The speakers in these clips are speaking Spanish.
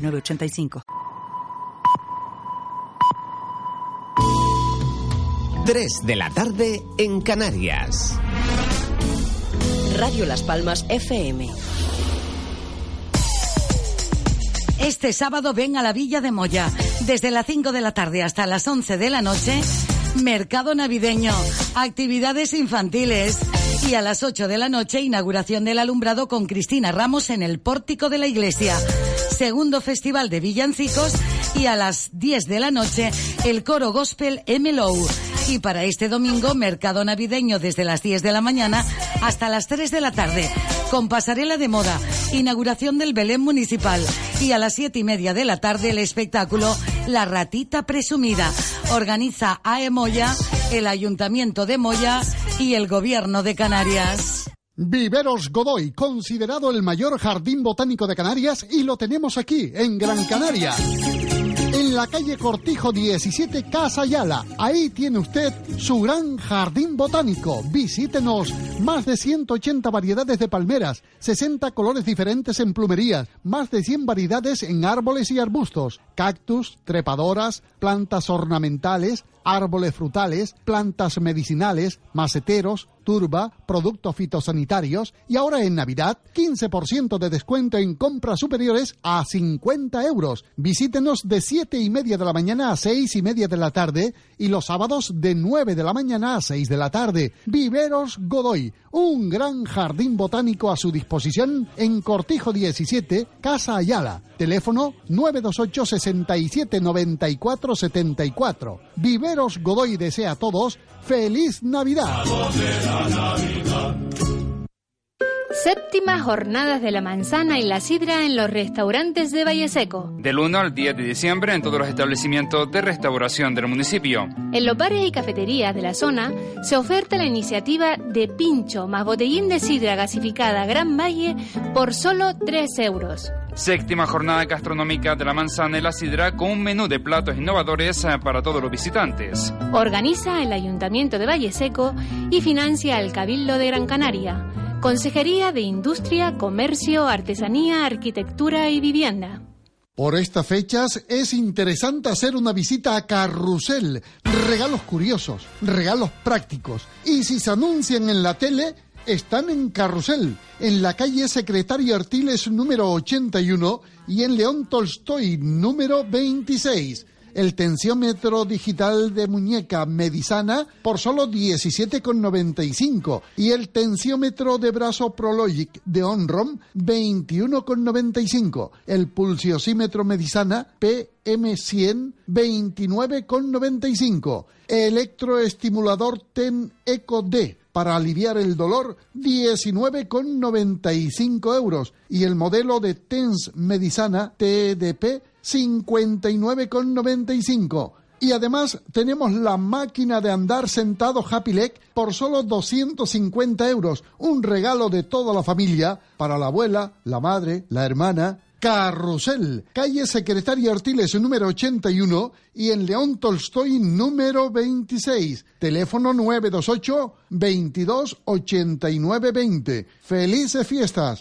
906985. 3 de la tarde en Canarias. Radio Las Palmas FM. Este sábado ven a la Villa de Moya. Desde las 5 de la tarde hasta las 11 de la noche, mercado navideño, actividades infantiles. Y a las 8 de la noche, inauguración del alumbrado con Cristina Ramos en el pórtico de la iglesia. Segundo festival de villancicos. Y a las 10 de la noche, el coro gospel MLO. Y para este domingo, mercado navideño desde las 10 de la mañana hasta las 3 de la tarde, con pasarela de moda, inauguración del Belén Municipal y a las 7 y media de la tarde el espectáculo La Ratita Presumida. Organiza AE Moya, el Ayuntamiento de Moya y el Gobierno de Canarias. Viveros Godoy, considerado el mayor jardín botánico de Canarias y lo tenemos aquí, en Gran Canaria en la calle Cortijo 17, Casa Yala. Ahí tiene usted su gran jardín botánico. Visítenos. Más de 180 variedades de palmeras, 60 colores diferentes en plumerías, más de 100 variedades en árboles y arbustos, cactus, trepadoras, plantas ornamentales, árboles frutales, plantas medicinales, maceteros, turba, productos fitosanitarios y ahora en Navidad 15% de descuento en compras superiores a 50 euros. Visítenos de 7 y media de la mañana a 6 y media de la tarde y los sábados de 9 de la mañana a 6 de la tarde. Viveros Godoy, un gran jardín botánico a su disposición en Cortijo 17, Casa Ayala. Teléfono 928 67 94 74. Viveros Godoy desea a todos feliz Navidad. Séptimas jornadas de la manzana y la sidra en los restaurantes de Valle Seco. Del 1 al 10 de diciembre en todos los establecimientos de restauración del municipio. En los bares y cafeterías de la zona se oferta la iniciativa de pincho más botellín de sidra gasificada Gran Valle por solo 3 euros. Séptima jornada gastronómica de la manzana y la sidra con un menú de platos innovadores eh, para todos los visitantes. Organiza el Ayuntamiento de Valle Seco y financia el Cabildo de Gran Canaria. Consejería de Industria, Comercio, Artesanía, Arquitectura y Vivienda. Por estas fechas es interesante hacer una visita a Carrusel. Regalos curiosos, regalos prácticos. Y si se anuncian en la tele, están en Carrusel, en la calle Secretario Artiles número 81 y en León Tolstoy número 26 el tensiómetro digital de muñeca Medisana por solo 17,95 y el tensiómetro de brazo Prologic de Onrom 21,95. El pulsiosímetro Medisana PM100 29,95. Electroestimulador TEN Eco D para aliviar el dolor 19,95 euros y el modelo de TENS Medisana TDP 59,95. Y además tenemos la máquina de andar sentado Happy Leg por solo 250 euros. Un regalo de toda la familia para la abuela, la madre, la hermana. Carrusel, calle Secretaria Artiles número 81 y en León Tolstoy número 26. Teléfono 928 22 89 20. Felices fiestas.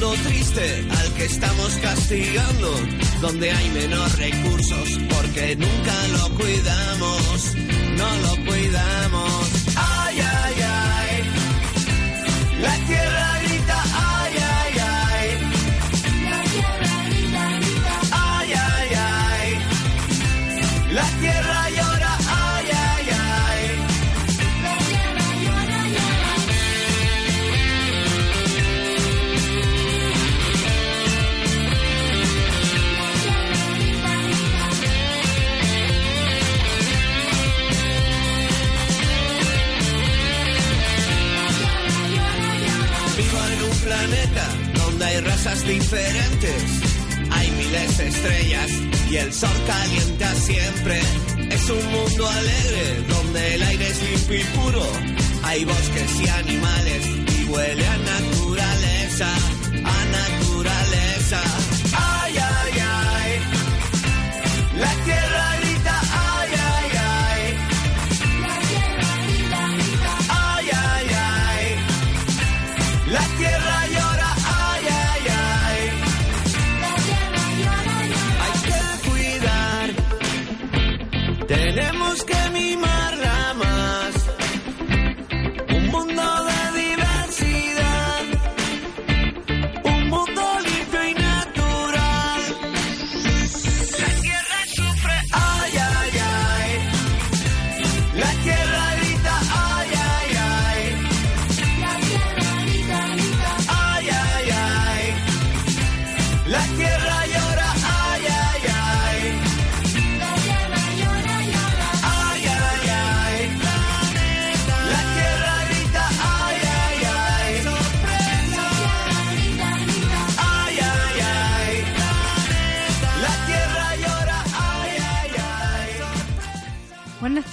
Mundo triste al que estamos castigando, donde hay menos recursos porque nunca lo cuidamos, no lo cuidamos. Diferentes. Hay miles de estrellas y el sol calienta siempre. Es un mundo alegre donde el aire es limpio y puro. Hay bosques y animales y huele a naturaleza,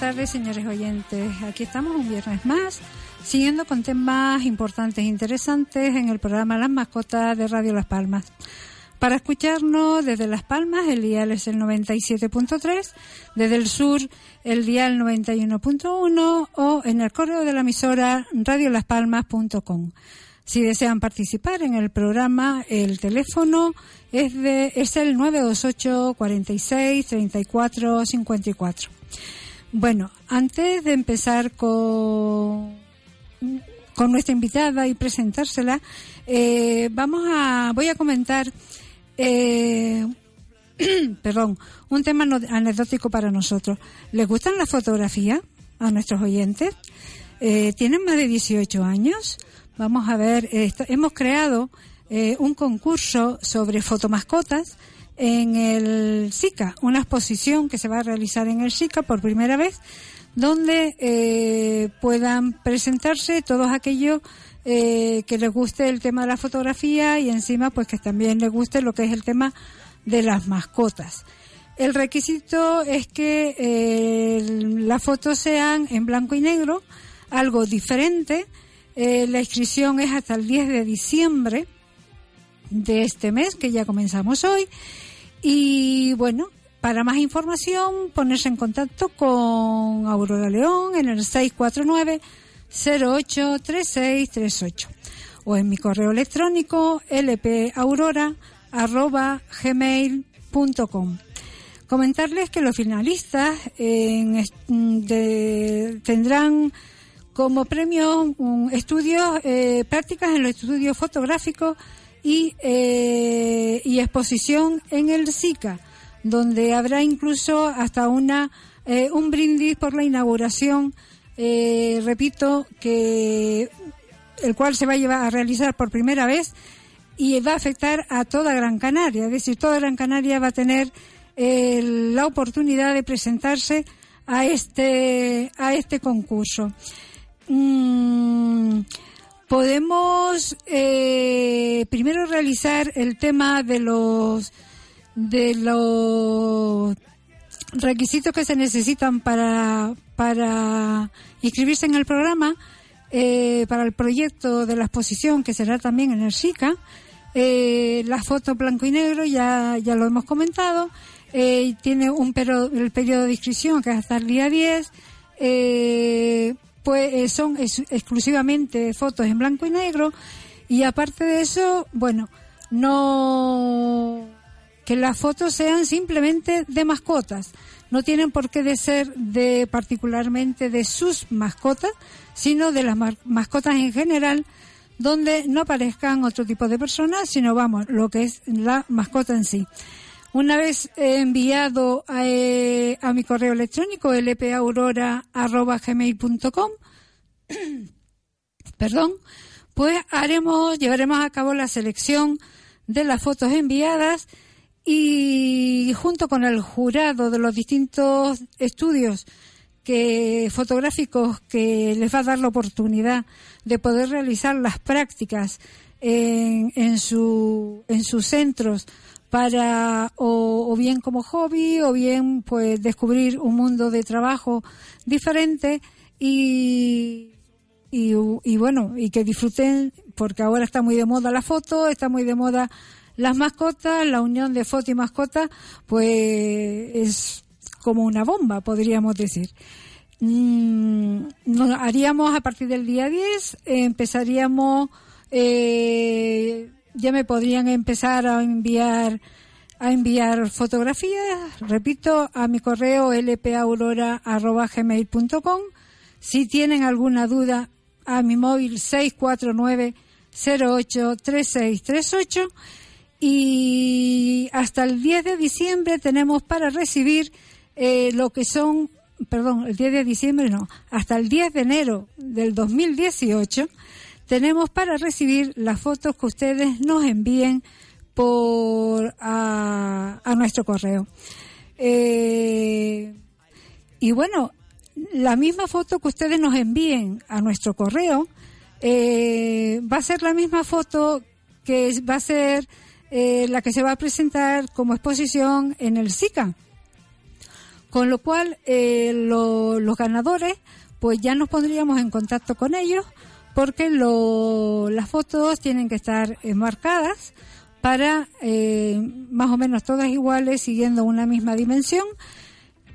tardes, señores oyentes. Aquí estamos un viernes más, siguiendo con temas importantes e interesantes en el programa Las Mascotas de Radio Las Palmas. Para escucharnos desde Las Palmas, el dial es el 97.3, desde el sur, el dial 91.1 o en el correo de la emisora radiolaspalmas.com. Si desean participar en el programa, el teléfono es, de, es el 928 46 34 54. Bueno, antes de empezar con, con nuestra invitada y presentársela, eh, vamos a, voy a comentar, eh, perdón, un tema no- anecdótico para nosotros. ¿Les gustan las fotografías a nuestros oyentes? Eh, ¿Tienen más de 18 años? Vamos a ver, esto- hemos creado eh, un concurso sobre fotomascotas en el SICA, una exposición que se va a realizar en el SICA por primera vez, donde eh, puedan presentarse todos aquellos eh, que les guste el tema de la fotografía y encima pues que también les guste lo que es el tema de las mascotas. El requisito es que eh, las fotos sean en blanco y negro, algo diferente. La inscripción es hasta el 10 de diciembre de este mes, que ya comenzamos hoy. Y bueno, para más información, ponerse en contacto con Aurora León en el 649 083638 o en mi correo electrónico lpaurora@gmail.com. Comentarles que los finalistas en de- tendrán como premio estudios, eh, prácticas en los estudios fotográficos y, eh, exposición en el SICA, donde habrá incluso hasta una eh, un brindis por la inauguración, eh, repito, que el cual se va a llevar a realizar por primera vez y va a afectar a toda Gran Canaria, es decir, toda Gran Canaria va a tener eh, la oportunidad de presentarse a este a este concurso. Mm, podemos eh, primero realizar el tema de los de los requisitos que se necesitan para para inscribirse en el programa eh, para el proyecto de la exposición que será también en el SICA eh, la foto blanco y negro ya ya lo hemos comentado. Eh, tiene un pero, el periodo de inscripción que es hasta el día 10 eh, pues eh, son ex- exclusivamente fotos en blanco y negro y aparte de eso, bueno, no que las fotos sean simplemente de mascotas, no tienen por qué de ser de particularmente de sus mascotas, sino de las mascotas en general, donde no aparezcan otro tipo de personas, sino vamos, lo que es la mascota en sí. Una vez enviado a, eh, a mi correo electrónico lpaurora@gmail.com, perdón, pues haremos, llevaremos a cabo la selección de las fotos enviadas y junto con el jurado de los distintos estudios fotográficos que les va a dar la oportunidad de poder realizar las prácticas en sus centros para o, bien como hobby o bien pues descubrir un mundo de trabajo diferente y, y, y, bueno y que disfruten porque ahora está muy de moda la foto está muy de moda las mascotas la unión de foto y mascota pues es como una bomba podríamos decir. Mm, haríamos a partir del día 10 empezaríamos eh, ya me podrían empezar a enviar a enviar fotografías, repito, a mi correo lpaurora.gmail.com. Si tienen alguna duda, a mi móvil 649 083638 y hasta el 10 de diciembre tenemos para recibir eh, lo que son, perdón, el 10 de diciembre no, hasta el 10 de enero del 2018 tenemos para recibir las fotos que ustedes nos envíen por a, nuestro correo. Eh, y bueno, la misma foto que ustedes nos envíen a nuestro correo eh, va a ser la misma foto que va a ser eh, la que se va a presentar como exposición en el SICA. Con lo cual, los ganadores, pues ya nos pondríamos en contacto con ellos porque las fotos tienen que estar enmarcadas para eh, más o menos todas iguales, siguiendo una misma dimensión,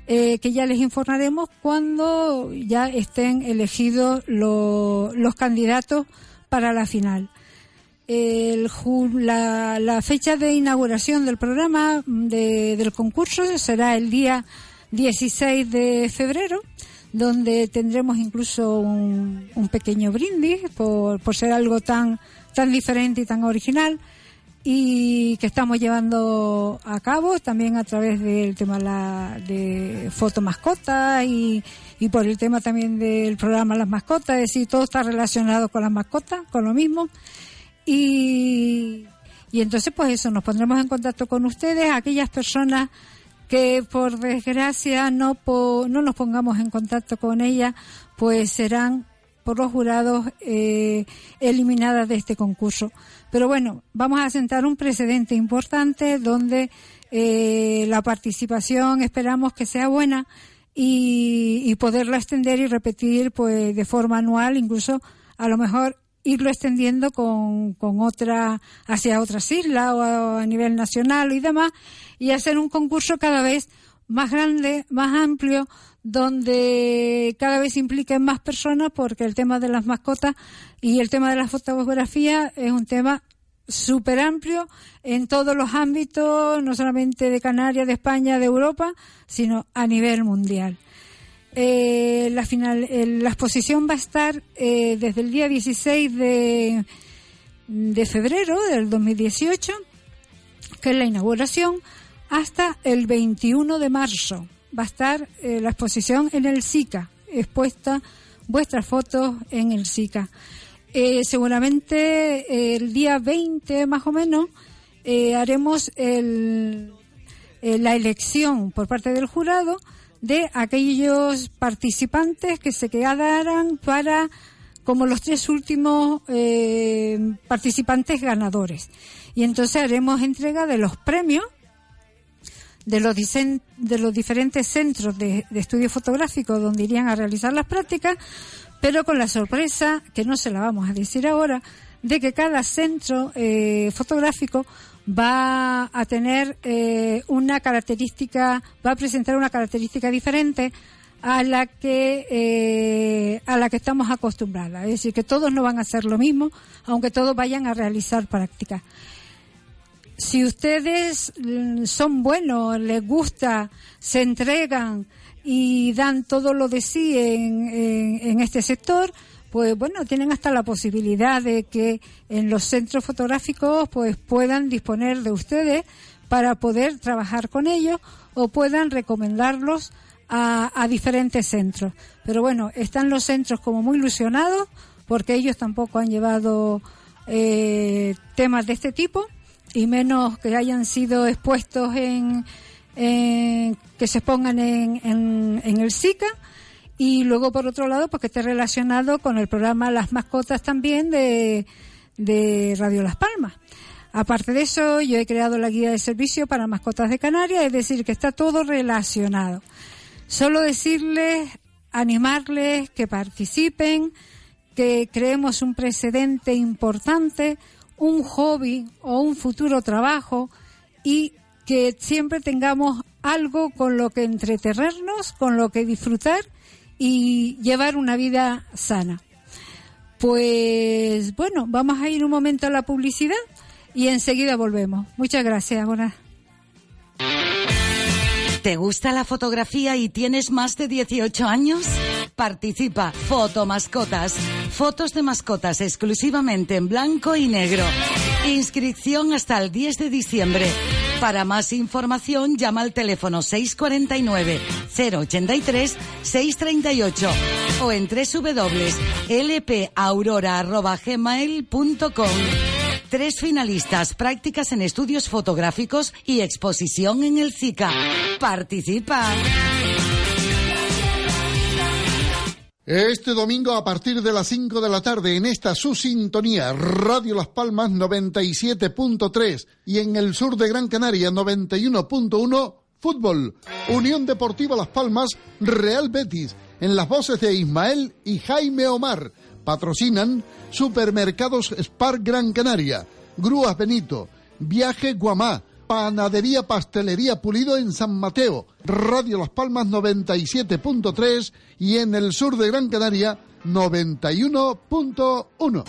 eh, que ya les informaremos cuando ya estén elegidos los candidatos para la final. la, fecha de inauguración del programa del concurso será el día 16 de febrero donde tendremos incluso un, pequeño brindis por, por ser algo tan, tan diferente y tan original y que estamos llevando a cabo también a través del tema la, de foto mascota y, y por el tema también del programa Las Mascotas, es decir, todo está relacionado con las mascotas, con lo mismo. Y, y entonces pues eso, nos pondremos en contacto con ustedes, aquellas personas que por desgracia no, no nos pongamos en contacto con ella, pues serán por los jurados eh, eliminadas de este concurso. Pero bueno, vamos a sentar un precedente importante donde eh, la participación esperamos que sea buena y, y poderla extender y repetir pues de forma anual, incluso a lo mejor irlo extendiendo con, con otra, hacia otras islas o a, nivel nacional y demás, y hacer un concurso cada vez más grande, más amplio, donde cada vez impliquen más personas, porque el tema de las mascotas y el tema de la fotografía es un tema súper amplio en todos los ámbitos, no solamente de Canarias, de España, de Europa, sino a nivel mundial. Eh, la, final, la exposición va a estar eh, desde el día 16 de, de febrero del 2018, que es la inauguración, hasta el 21 de marzo. Va a estar eh, la exposición en el SICA, expuesta vuestras fotos en el SICA. seguramente el día 20 más o menos haremos el, la elección por parte del jurado de aquellos participantes que se quedaran para como los tres últimos eh, participantes ganadores. Y entonces haremos entrega de los premios de los, de los diferentes centros de, estudio fotográfico donde irían a realizar las prácticas, pero con la sorpresa, que no se la vamos a decir ahora, de que cada centro eh, fotográfico va a tener eh, una característica, va a presentar una característica diferente a la que eh, a la que estamos acostumbrados. Es decir, que todos no van a hacer lo mismo, aunque todos vayan a realizar prácticas. Si ustedes mm, son buenos, les gusta, se entregan y dan todo lo de sí en, en este sector, pues bueno, tienen hasta la posibilidad de que en los centros fotográficos pues puedan disponer de ustedes para poder trabajar con ellos o puedan recomendarlos a, diferentes centros. Pero bueno, están los centros como muy ilusionados porque ellos tampoco han llevado eh, temas de este tipo y menos que hayan sido expuestos en, que se expongan en, en, en el SICA y luego por otro lado pues que esté relacionado con el programa Las mascotas también de, de Radio Las Palmas. Aparte de eso, yo he creado la guía de servicio para mascotas de Canarias, es decir, que está todo relacionado. Solo decirles, animarles que participen, que creemos un precedente importante, un hobby o un futuro trabajo y que siempre tengamos algo con lo que entretenernos, con lo que disfrutar y llevar una vida sana. Pues bueno, vamos a ir un momento a la publicidad y enseguida volvemos. Muchas gracias. Buenas. ¿Te gusta la fotografía y tienes más de 18 años? Participa Foto Mascotas. Fotos de mascotas exclusivamente en blanco y negro. Inscripción hasta el 10 de diciembre. Para más información llama al teléfono 649 083 638 o en www.lpaurora.gmail.com. Tres finalistas, prácticas en estudios fotográficos y exposición en el SICA. Participa. Este domingo a partir de las 5 de la tarde en esta su sintonía Radio Las Palmas 97.3 y en el sur de Gran Canaria 91.1 Fútbol, Unión Deportiva Las Palmas, Real Betis, en las voces de Ismael y Jaime Omar. Patrocinan Supermercados Spar Gran Canaria, Grúas Benito, Viaje Guamá, Panadería Pastelería Pulido en San Mateo, Radio Las Palmas 97.3 y en el sur de Gran Canaria 91.1.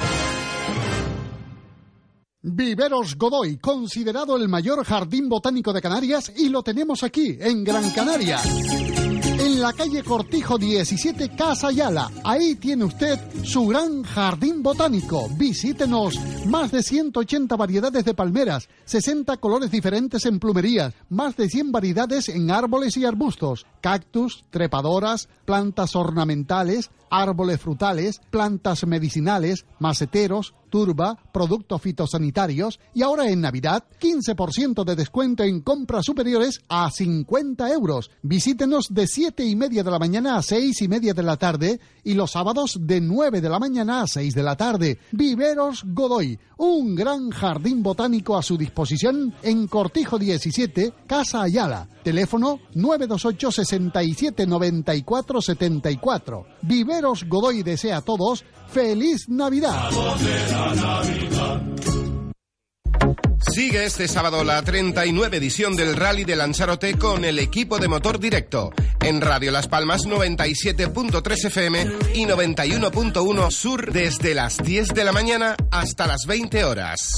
Viveros Godoy, considerado el mayor jardín botánico de Canarias y lo tenemos aquí, en Gran Canaria la calle Cortijo 17, Casa Yala. Ahí tiene usted su gran jardín botánico. Visítenos. Más de 180 variedades de palmeras, 60 colores diferentes en plumerías, más de 100 variedades en árboles y arbustos, cactus, trepadoras, plantas ornamentales, árboles frutales, plantas medicinales, maceteros, turba, productos fitosanitarios y ahora en Navidad 15% de descuento en compras superiores a 50 euros. Visítenos de 7 y media de la mañana a 6 y media de la tarde y los sábados de 9 de la mañana a 6 de la tarde. Viveros Godoy, un gran jardín botánico a su disposición en Cortijo 17, Casa Ayala. Teléfono 928 67 94 74. Viveros Godoy desea a todos feliz Navidad. Sigue este sábado la 39 edición del Rally de Lanzarote con el equipo de motor directo. En Radio Las Palmas 97.3 FM y 91.1 Sur desde las 10 de la mañana hasta las 20 horas.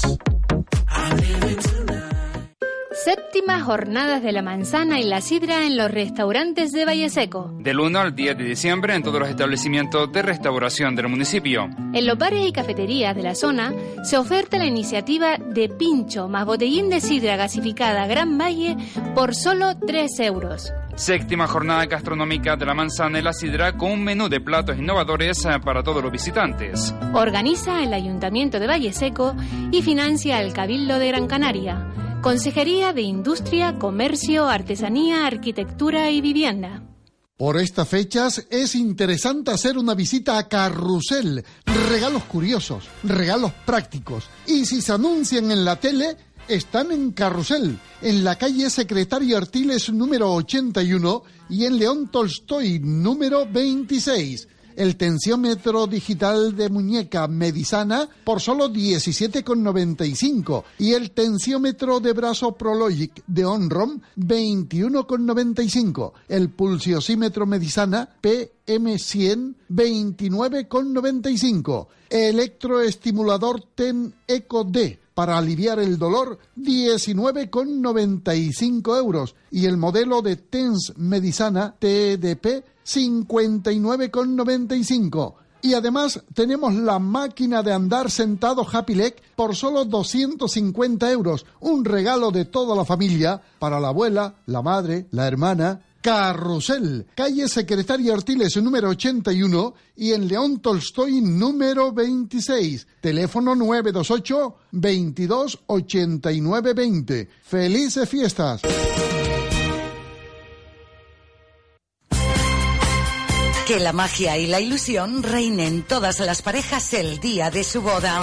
Séptimas jornadas de la manzana y la sidra en los restaurantes de Valle Seco. Del 1 al 10 de diciembre en todos los establecimientos de restauración del municipio. En los bares y cafeterías de la zona se oferta la iniciativa de pincho más botellín de sidra gasificada Gran Valle por solo 3 euros. Séptima jornada gastronómica de la manzana y la sidra con un menú de platos innovadores eh, para todos los visitantes. Organiza el Ayuntamiento de Valle Seco y financia el Cabildo de Gran Canaria. Consejería de Industria, Comercio, Artesanía, Arquitectura y Vivienda. Por estas fechas es interesante hacer una visita a Carrusel. Regalos curiosos, regalos prácticos. Y si se anuncian en la tele, están en Carrusel, en la calle Secretario Artiles número 81 y en León Tolstoy número 26 el tensiómetro digital de muñeca Medisana por solo 17,95 y el tensiómetro de brazo Prologic de Onrom 21,95. El pulsiosímetro Medisana PM100 29,95. Electroestimulador TEN Eco D para aliviar el dolor 19,95 euros y el modelo de TENS Medisana TDP 59,95. Y además tenemos la máquina de andar sentado Happy Leg por solo 250 euros. Un regalo de toda la familia para la abuela, la madre, la hermana. Carrusel, calle Secretaria Artiles número 81 y en León Tolstoy número 26. Teléfono 928 22 89 20. Felices fiestas. Que la magia y la ilusión reinen todas las parejas el día de su boda.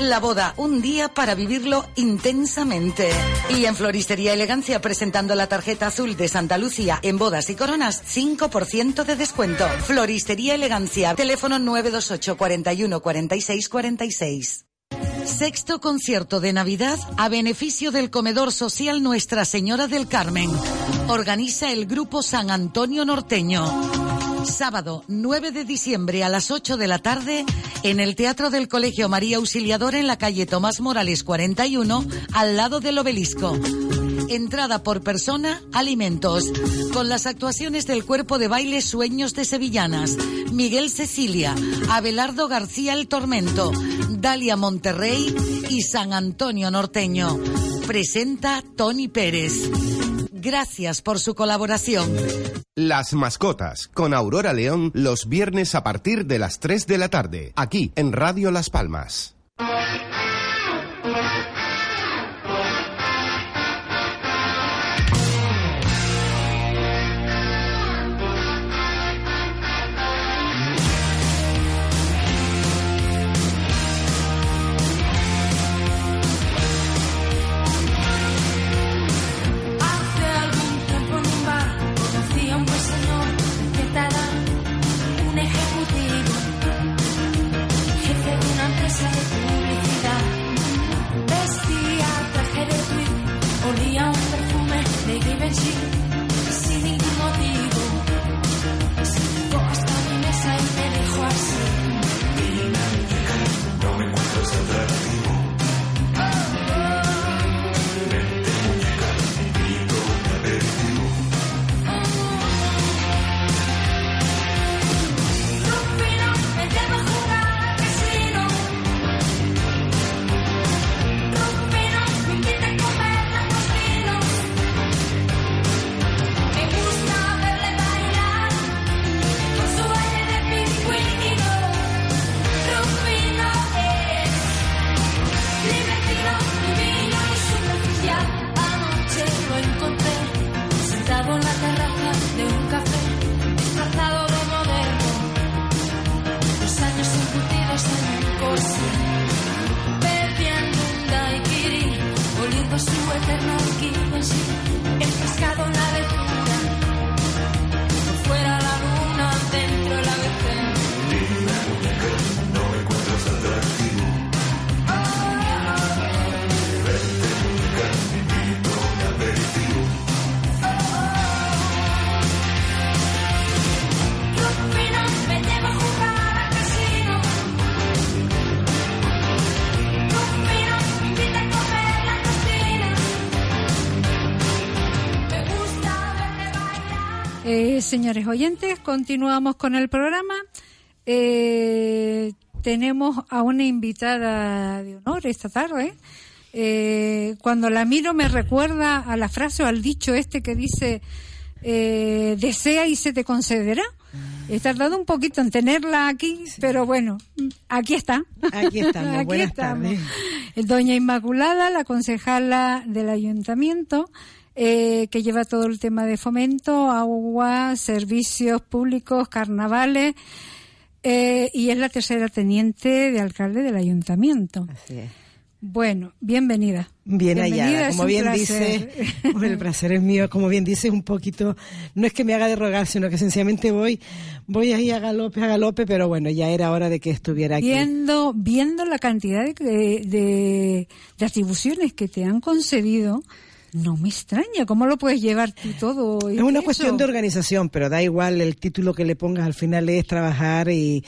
La boda, un día para vivirlo intensamente. Y en Floristería Elegancia, presentando la tarjeta azul de Santa Lucía en bodas y coronas, 5% de descuento. Floristería Elegancia, teléfono 928 41 46 46. Sexto concierto de Navidad a beneficio del comedor social Nuestra Señora del Carmen. Organiza el grupo San Antonio Norteño. Sábado 9 de diciembre a las 8 de la tarde en el Teatro del Colegio María Auxiliadora en la calle Tomás Morales 41 al lado del obelisco. Entrada por persona, alimentos. Con las actuaciones del cuerpo de baile Sueños de Sevillanas, Miguel Cecilia, Abelardo García El Tormento, Dalia Monterrey y San Antonio Norteño. Presenta Tony Pérez. Gracias por su colaboración. Las mascotas con Aurora León los viernes a partir de las 3 de la tarde, aquí en Radio Las Palmas. Señores oyentes, continuamos con el programa. Eh, tenemos a una invitada de honor esta tarde. Eh, cuando la miro me recuerda a la frase o al dicho este que dice eh, desea y se te concederá. He tardado un poquito en tenerla aquí, pero bueno, aquí está. Aquí estamos, Aquí buenas estamos. tardes. Doña Inmaculada, la concejala del ayuntamiento, eh, que lleva todo el tema de fomento, agua, servicios públicos, carnavales, eh, y es la tercera teniente de alcalde del ayuntamiento. Así es. Bueno, bienvenida. Bien Bienvenida, es como bien placer. dice, bueno, el placer es mío, como bien dice, un poquito, no es que me haga de rogar, sino que sencillamente voy, voy ahí a galope, a galope, pero bueno, ya era hora de que estuviera aquí. Viendo, viendo la cantidad de, de, de atribuciones que te han concedido, no me extraña. ¿Cómo lo puedes llevar tú todo? Es una eso? cuestión de organización, pero da igual el título que le pongas, al final es trabajar y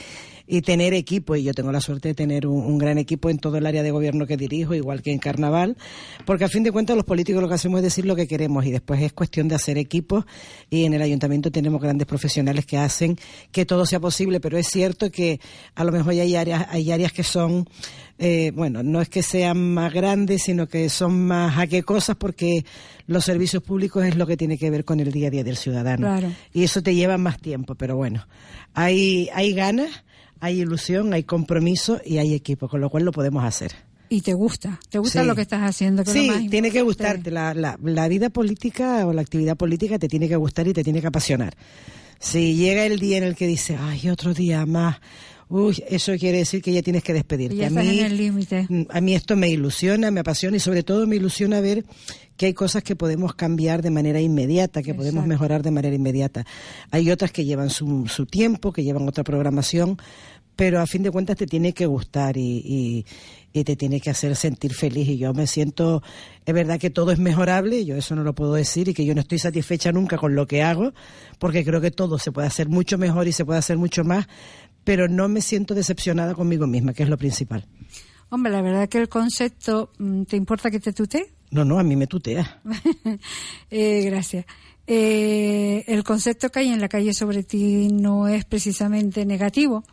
y tener equipo, y yo tengo la suerte de tener un, un gran equipo en todo el área de gobierno que dirijo, igual que en Carnaval, porque a fin de cuentas los políticos lo que hacemos es decir lo que queremos y después es cuestión de hacer equipos y en el ayuntamiento tenemos grandes profesionales que hacen que todo sea posible, pero es cierto que a lo mejor hay áreas, hay áreas que son eh, bueno, no es que sean más grandes, sino que son más cosas porque los servicios públicos es lo que tiene que ver con el día a día del ciudadano. Claro. Y eso te lleva más tiempo, pero bueno, hay, hay ganas, hay ilusión, hay compromiso y hay equipo, con lo cual lo podemos hacer. Y te gusta, te gusta Sí. lo que estás haciendo. que Sí, más tiene que gustarte. La, la, la vida política o la actividad política te tiene que gustar y te tiene que apasionar. Si llega el día en el que dices, ay, otro día más, uy, eso quiere decir que ya tienes que despedirte. A estás mí, en el límite. Mm, A mí esto me ilusiona, me apasiona y sobre todo me ilusiona ver que hay cosas que podemos cambiar de manera inmediata, que podemos mejorar de manera inmediata. Hay otras que llevan su, su tiempo, que llevan otra programación, pero a fin de cuentas te tiene que gustar y, y- y te tiene que hacer sentir feliz. Y yo me siento, es verdad que todo es mejorable, yo eso no lo puedo decir y que yo no estoy satisfecha nunca con lo que hago, porque creo que todo se puede hacer mucho mejor y se puede hacer mucho más, pero no me siento decepcionada conmigo misma, que es lo principal. Hombre, la verdad que el concepto, mm, ¿te importa que te tutee? No, no, a mí me tutea. Eh, gracias. Eh, el concepto que hay en la calle sobre ti no es precisamente negativo,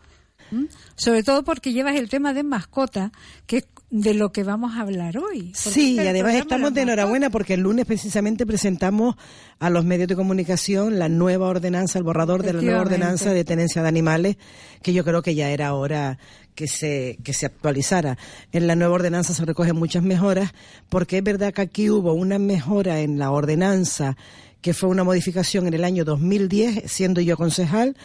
sobre todo porque llevas el tema de mascota, que de lo que vamos a hablar hoy. Sí, este y es el además estamos de enhorabuena porque el lunes precisamente presentamos a los medios de comunicación la nueva ordenanza, el borrador de la nueva ordenanza de tenencia de animales, que yo creo que ya era hora que se, que se actualizara. En la nueva ordenanza se recogen muchas mejoras, porque es verdad que aquí hubo una mejora en la ordenanza, que fue una modificación en el año 2010, siendo yo concejal,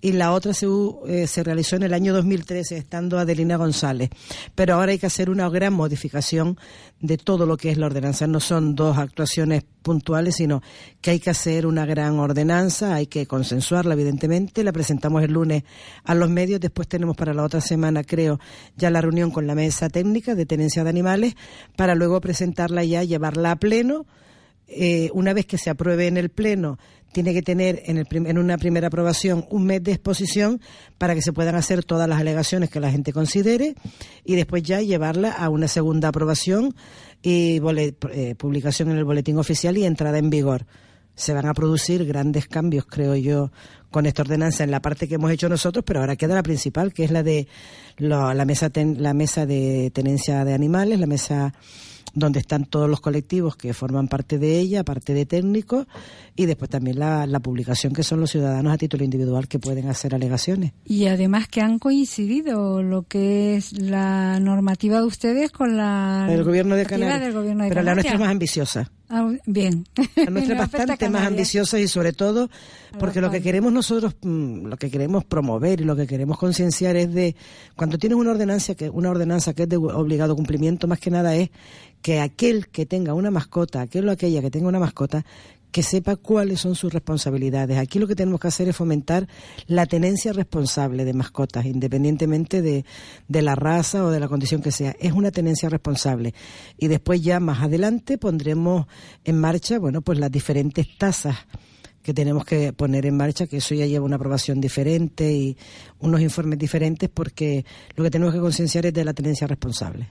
y la otra se, eh, se realizó en el año 2013, estando Adelina González. Pero ahora hay que hacer una gran modificación de todo lo que es la ordenanza. No son dos actuaciones puntuales, sino que hay que hacer una gran ordenanza, hay que consensuarla, evidentemente. La presentamos el lunes a los medios, después tenemos para la otra semana, creo, ya la reunión con la mesa técnica de tenencia de animales, para luego presentarla ya, llevarla a pleno eh, una vez que se apruebe en el Pleno, tiene que tener en, el prim- en una primera aprobación un mes de exposición para que se puedan hacer todas las alegaciones que la gente considere y después ya llevarla a una segunda aprobación y eh, publicación en el boletín oficial y entrada en vigor. Se van a producir grandes cambios, creo yo, con esta ordenanza en la parte que hemos hecho nosotros, pero ahora queda la principal, que es la de lo- la mesa ten- la mesa de tenencia de animales, la mesa donde están todos los colectivos que forman parte de ella, aparte de técnicos, y después también la, la publicación que son los ciudadanos a título individual que pueden hacer alegaciones. Y además que han coincidido lo que es la normativa de ustedes con la El gobierno de Canarias. del gobierno de pero la Canarias. nuestra es más ambiciosa. Ah, bien. La nuestra es bastante más ambiciosa y sobre todo porque lo que queremos nosotros, mm, lo que queremos promover y lo que queremos concienciar es de cuando tienes una ordenanza que una ordenanza que es de obligado cumplimiento, más que nada es que aquel que tenga una mascota, aquel o aquella que tenga una mascota que sepa cuáles son sus responsabilidades. Aquí lo que tenemos que hacer es fomentar la tenencia responsable de mascotas, independientemente de, de la raza o de la condición que sea. Es una tenencia responsable. Y después ya más adelante pondremos en marcha, bueno, pues las diferentes tasas que tenemos que poner en marcha, que eso ya lleva una aprobación diferente y unos informes diferentes, porque lo que tenemos que concienciar es de la tenencia responsable.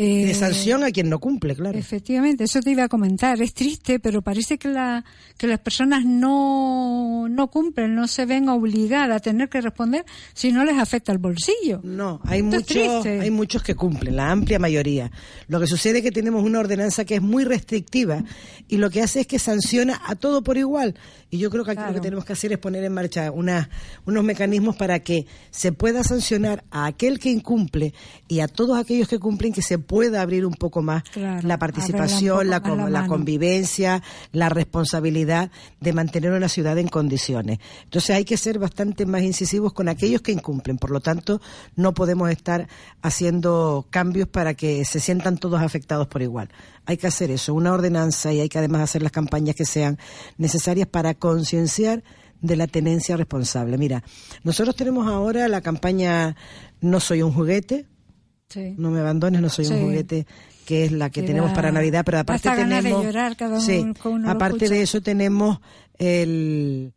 Eh, de sanción a quien no cumple, claro. Efectivamente, eso te iba a comentar. Es triste, pero parece que, la, que las personas no, no cumplen, no se ven obligadas a tener que responder si no les afecta el bolsillo. No, hay Esto muchos, hay muchos que cumplen, la amplia mayoría. Lo que sucede es que tenemos una ordenanza que es muy restrictiva y lo que hace es que sanciona a todo por igual. Y yo creo que aquí lo que tenemos que hacer es poner en marcha una, unos mecanismos para que se pueda sancionar a aquel que incumple y a todos aquellos que cumplen que se pueda abrir un poco más Claro, la participación, la, la convivencia, la responsabilidad de mantener una ciudad en condiciones. Entonces hay que ser bastante más incisivos con aquellos que incumplen. Por lo tanto, no podemos estar haciendo cambios para que se sientan todos afectados por igual. Hay que hacer eso, una ordenanza y hay que además hacer las campañas que sean necesarias para concienciar de la tenencia responsable. Mira, nosotros tenemos ahora la campaña No soy un juguete, Sí. no me abandones, no soy Sí. un juguete, que es la que tenemos para Navidad, pero aparte ganas de tenemos, llorar cada uno sí, uno aparte de eso tenemos el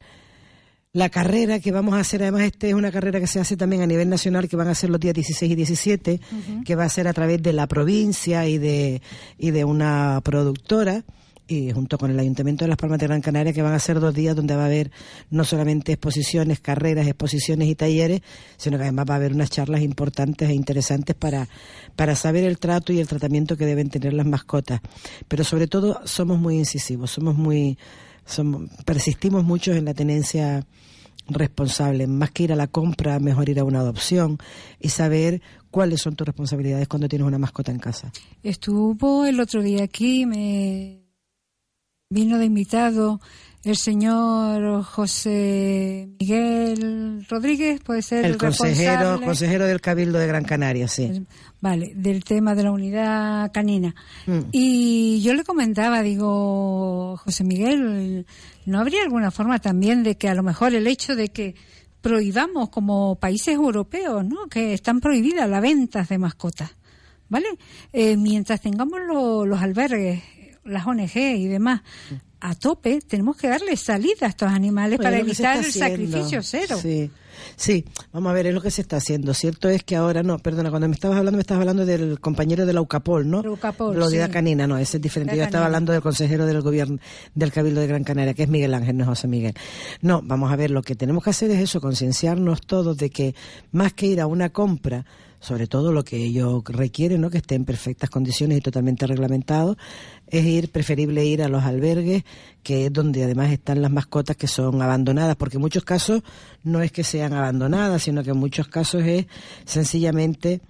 La carrera que vamos a hacer, además, este es una carrera que se hace también a nivel nacional, que van a ser los días 16 y 17, que va a ser a través de la provincia y de, y de una productora y junto con el Ayuntamiento de Las Palmas de Gran Canaria, que van a ser dos días donde va a haber no solamente exposiciones, carreras, exposiciones y talleres, sino que además va a haber unas charlas importantes e interesantes para, para saber el trato y el tratamiento que deben tener las mascotas. Pero sobre todo somos muy incisivos, somos muy, persistimos mucho en la tenencia responsable, más que ir a la compra, mejor ir a una adopción y saber cuáles son tus responsabilidades cuando tienes una mascota en casa. Estuvo el otro día aquí, me vino de invitado el señor José Miguel Rodríguez, puede ser El el, consejero, consejero del Cabildo de Gran Canaria, sí. vale, del tema de la unidad canina. Mm. Y yo le comentaba, digo, José Miguel, ¿no habría alguna forma también de que a lo mejor el hecho de que prohibamos como países europeos, ¿no? Que están prohibidas las ventas de mascotas, ¿vale? Eh, mientras tengamos lo- los albergues, las ONG y demás a tope, tenemos que darle salida a estos animales Bueno, para evitar el haciendo. sacrificio cero. Sí. Sí, vamos a ver, es lo que se está haciendo. Cierto es que ahora, no, perdona, cuando me estabas hablando, me estabas hablando del compañero de la UCAPOL, ¿no? La UCAPOL, La unidad sí. canina, no, ese es diferente. La Yo estaba canina. hablando del consejero del gobierno, del Cabildo de Gran Canaria, que es Miguel Ángel, no es José Miguel. No, vamos a ver, lo que tenemos que hacer es eso, concienciarnos todos de que más que ir a una compra, sobre todo lo que ello requiere, ¿no? que esté en perfectas condiciones y totalmente reglamentado, es ir, preferible ir a los albergues, que es donde además están las mascotas que son abandonadas, porque en muchos casos no es que sean abandonadas, sino que en muchos casos es sencillamente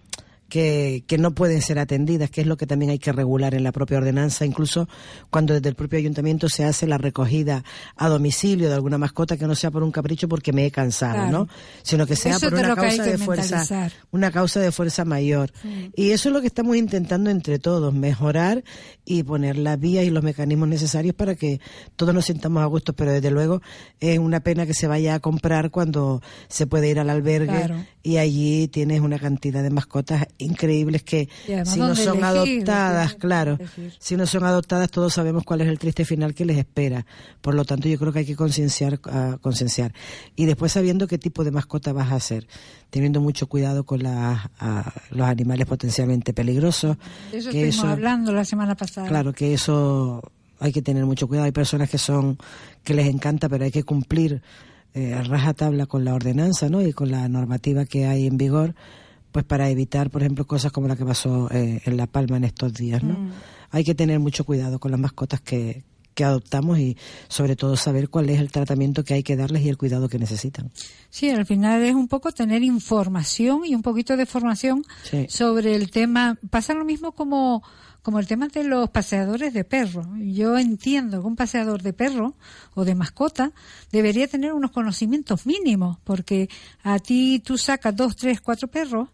que, que no pueden ser atendidas, que es lo que también hay que regular en la propia ordenanza, incluso cuando desde el propio ayuntamiento se hace la recogida a domicilio de alguna mascota que no sea por un capricho porque me he cansado, Claro. ¿no? Sino que sea Eso por una causa de fuerza, una causa de fuerza mayor. Y eso es lo que estamos intentando entre todos, mejorar y poner las vías y los mecanismos necesarios para que todos nos sintamos a gusto, pero desde luego es una pena que se vaya a comprar cuando se puede ir al albergue Claro. y allí tienes una cantidad de mascotas increíbles que si no son elegir, adoptadas, claro, elegir. si no son adoptadas todos sabemos cuál es el triste final que les espera. Por lo tanto, yo creo que hay que concienciar, ah, concienciar. y después sabiendo qué tipo de mascota vas a hacer, teniendo mucho cuidado con las, ah, los animales potencialmente peligrosos. De eso que estuvimos hablando la semana pasada. Claro que eso hay que tener mucho cuidado. Hay personas que son que les encanta, pero hay que cumplir eh, a rajatabla con la ordenanza, ¿no? Y con la normativa que hay en vigor, pues para evitar, por ejemplo, cosas como la que pasó eh, en La Palma en estos días, ¿no? Mm. Hay que tener mucho cuidado con las mascotas que que adoptamos y sobre todo saber cuál es el tratamiento que hay que darles y el cuidado que necesitan. Sí, al final es un poco tener información y un poquito de formación Sí. sobre el tema. Pasa lo mismo como, como el tema de los paseadores de perro. Yo entiendo que un paseador de perro o de mascota debería tener unos conocimientos mínimos, porque a ti tú sacas dos, tres, cuatro perros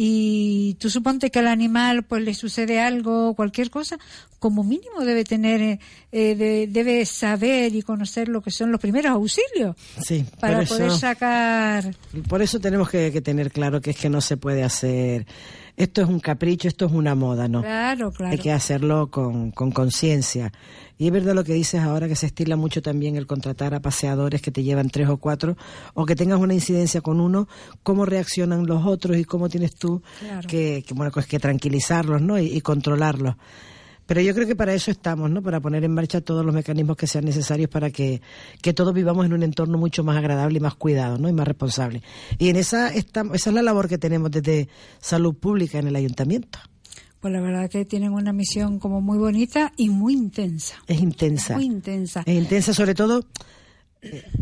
y tú suponte que al animal pues le sucede algo, cualquier cosa, como mínimo debe tener, eh, eh, de- debe saber y conocer lo que son los primeros auxilios Sí, para poder sacar Por eso tenemos que, que tener claro que es que no se puede hacer. Esto es un capricho, esto es una moda, ¿no? Claro, claro. Hay que hacerlo con con conciencia. y es verdad lo que dices ahora, que se estila mucho también el contratar a paseadores que te llevan tres o cuatro, o que tengas una incidencia con uno, cómo reaccionan los otros y cómo tienes tú Claro. que, que, bueno, pues que tranquilizarlos, ¿no? Y, y controlarlos. Pero yo creo que para eso estamos, ¿no? Para poner en marcha todos los mecanismos que sean necesarios para que, que todos vivamos en un entorno mucho más agradable y más cuidado, ¿no? Y más responsable. Y en esa, estamos, esa es la labor que tenemos desde Salud Pública en el Ayuntamiento. Pues la verdad que tienen una misión como muy bonita y muy intensa. Es intensa. Muy intensa. Es intensa, sobre todo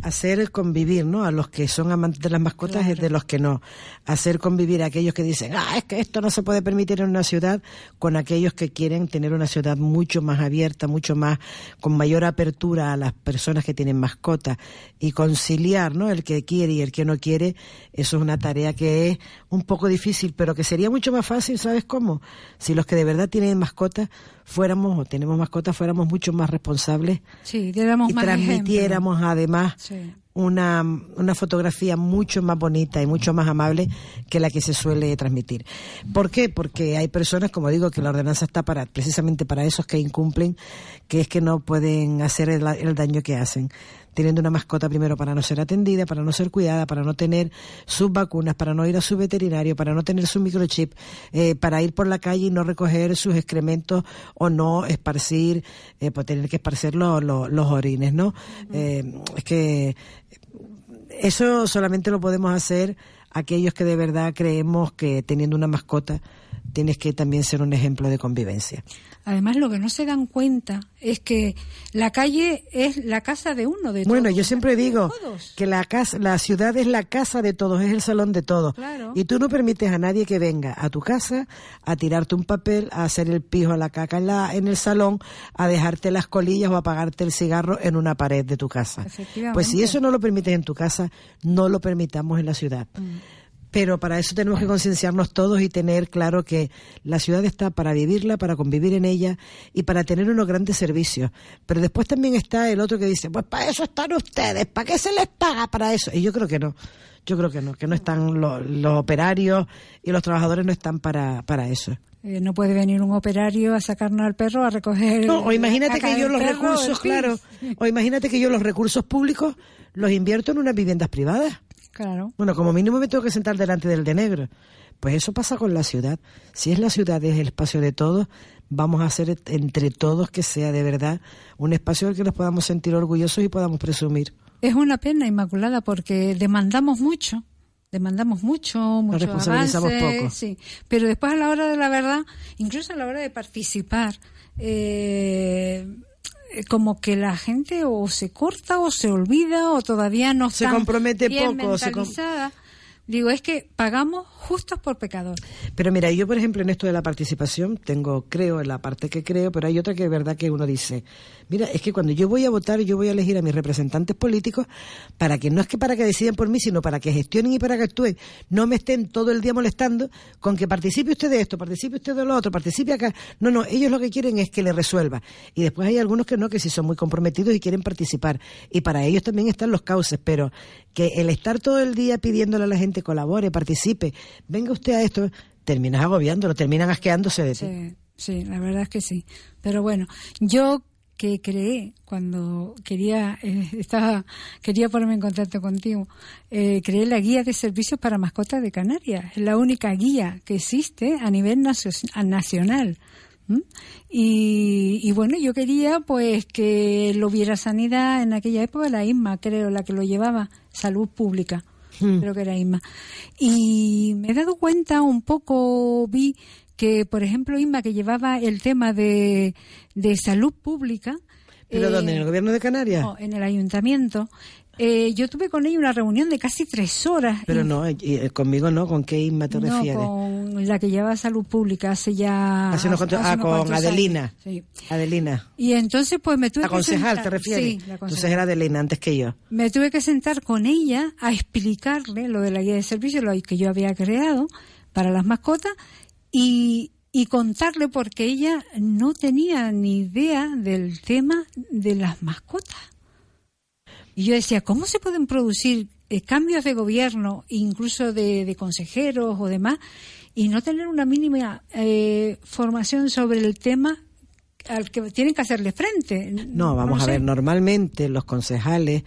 hacer convivir, ¿no? A los que son amantes de las mascotas y de los que no. Hacer convivir a aquellos que dicen, ah, es que esto no se puede permitir en una ciudad, con aquellos que quieren tener una ciudad mucho más abierta, mucho más, con mayor apertura a las personas que tienen mascotas y conciliar, ¿no? El que quiere y el que no quiere, eso es una tarea que es un poco difícil, pero que sería mucho más fácil, ¿sabes cómo? Si los que de verdad tienen mascotas fuéramos o tenemos mascotas fuéramos mucho más responsables Sí, y más transmitiéramos además Sí. una, una fotografía mucho más bonita y mucho más amable que la que se suele transmitir. ¿Por qué? Porque hay personas, como digo, que la ordenanza está para precisamente para esos que incumplen, que es que no pueden hacer el, el daño que hacen. Teniendo una mascota primero para no ser atendida, para no ser cuidada, para no tener sus vacunas, para no ir a su veterinario, para no tener su microchip, eh, para ir por la calle y no recoger sus excrementos o no esparcir, eh, por tener que esparcir lo- lo- los orines, ¿no? Eh, es que eso solamente lo podemos hacer aquellos que de verdad creemos que teniendo una mascota tienes que también ser un ejemplo de convivencia. Además, lo que no se dan cuenta es que la calle es la casa de uno, de Bueno, todos. yo siempre digo que la casa, la ciudad es la casa de todos, es el salón de todos. Claro. Y tú no permites a nadie que venga a tu casa a tirarte un papel, a hacer el pijo a la caca en, la, en el salón, a dejarte las colillas o a apagarte el cigarro en una pared de tu casa. Pues si eso no lo permites en tu casa, no lo permitamos en la ciudad. Pero para eso tenemos que concienciarnos todos y tener claro que la ciudad está para vivirla, para convivir en ella y para tener unos grandes servicios. Pero después también está el otro que dice, pues para eso están ustedes, ¿para qué se les paga para eso? Y yo creo que no. Yo creo que no, que no están lo- los operarios y los trabajadores no están para, para eso. Eh, no puede venir un operario a sacarnos al perro a recoger. No, o imagínate que yo los perro, recursos, claro, o imagínate que yo los recursos públicos los invierto en unas viviendas privadas. Claro. Bueno, como mínimo me tengo que sentar delante del de negro. Pues eso pasa con la ciudad. Si es la ciudad, es el espacio de todos, vamos a hacer entre todos que sea de verdad un espacio del que nos podamos sentir orgullosos y podamos presumir. Es una pena, Inmaculada, porque demandamos mucho. Demandamos mucho, mucho responsabilizamos avance, poco. sí. Pero después a la hora de la verdad, incluso a la hora de participar, eh, como que la gente o se corta o se olvida o todavía no Se compromete bien poco, se com-. Digo, es que pagamos justos por pecador. Pero mira, yo por ejemplo en esto de la participación tengo, creo en la parte que creo, pero hay otra que es verdad que uno dice, mira, es que cuando yo voy a votar, yo voy a elegir a mis representantes políticos para que no es que para que decidan por mí, sino para que gestionen y para que actúen. No me estén todo el día molestando con que participe usted de esto, participe usted de lo otro, participe acá. No, no, ellos lo que quieren es que le resuelva. Y después hay algunos que no, que sí son muy comprometidos y quieren participar. Y para ellos también están los cauces, pero que el estar todo el día pidiéndole a la gente colabore, participe, venga usted a esto, terminas agobiándolo, terminan asqueándose de ti. Sí, sí, la verdad es que sí. Pero bueno, yo que creé cuando quería eh, estaba quería ponerme en contacto contigo, eh, creé la guía de servicios para mascotas de Canarias. Es la única guía que existe a nivel nacional. Y, y bueno, yo quería pues que lo viera sanidad en aquella época, la ISMA, creo, la que lo llevaba, salud pública creo que era Inma. Y me he dado cuenta un poco, vi que, por ejemplo, Inma, que llevaba el tema de, de salud pública. ¿Pero eh, dónde? ¿En el gobierno de Canarias? no, en el ayuntamiento. eh, yo tuve con ella una reunión de casi tres horas. Pero y- no, y- y conmigo no, ¿con qué Isma te no, refieres? con la que lleva salud pública hace ya. Hace unos cuantos- hace ah, unos con cuantos Adelina. años. Sí. Adelina. Y entonces, pues me tuve La que concejal, sentar- ¿te refieres? Sí, la Entonces concejal. era Adelina antes que yo. me tuve que sentar con ella a explicarle lo de la guía de servicio, lo que yo había creado para las mascotas y, y contarle porque ella no tenía ni idea del tema de las mascotas. Y yo decía, ¿cómo se pueden producir eh, cambios de gobierno, incluso de, de consejeros o demás, y no tener una mínima eh, formación sobre el tema al que tienen que hacerle frente? No, vamos a sé. ver, normalmente los concejales,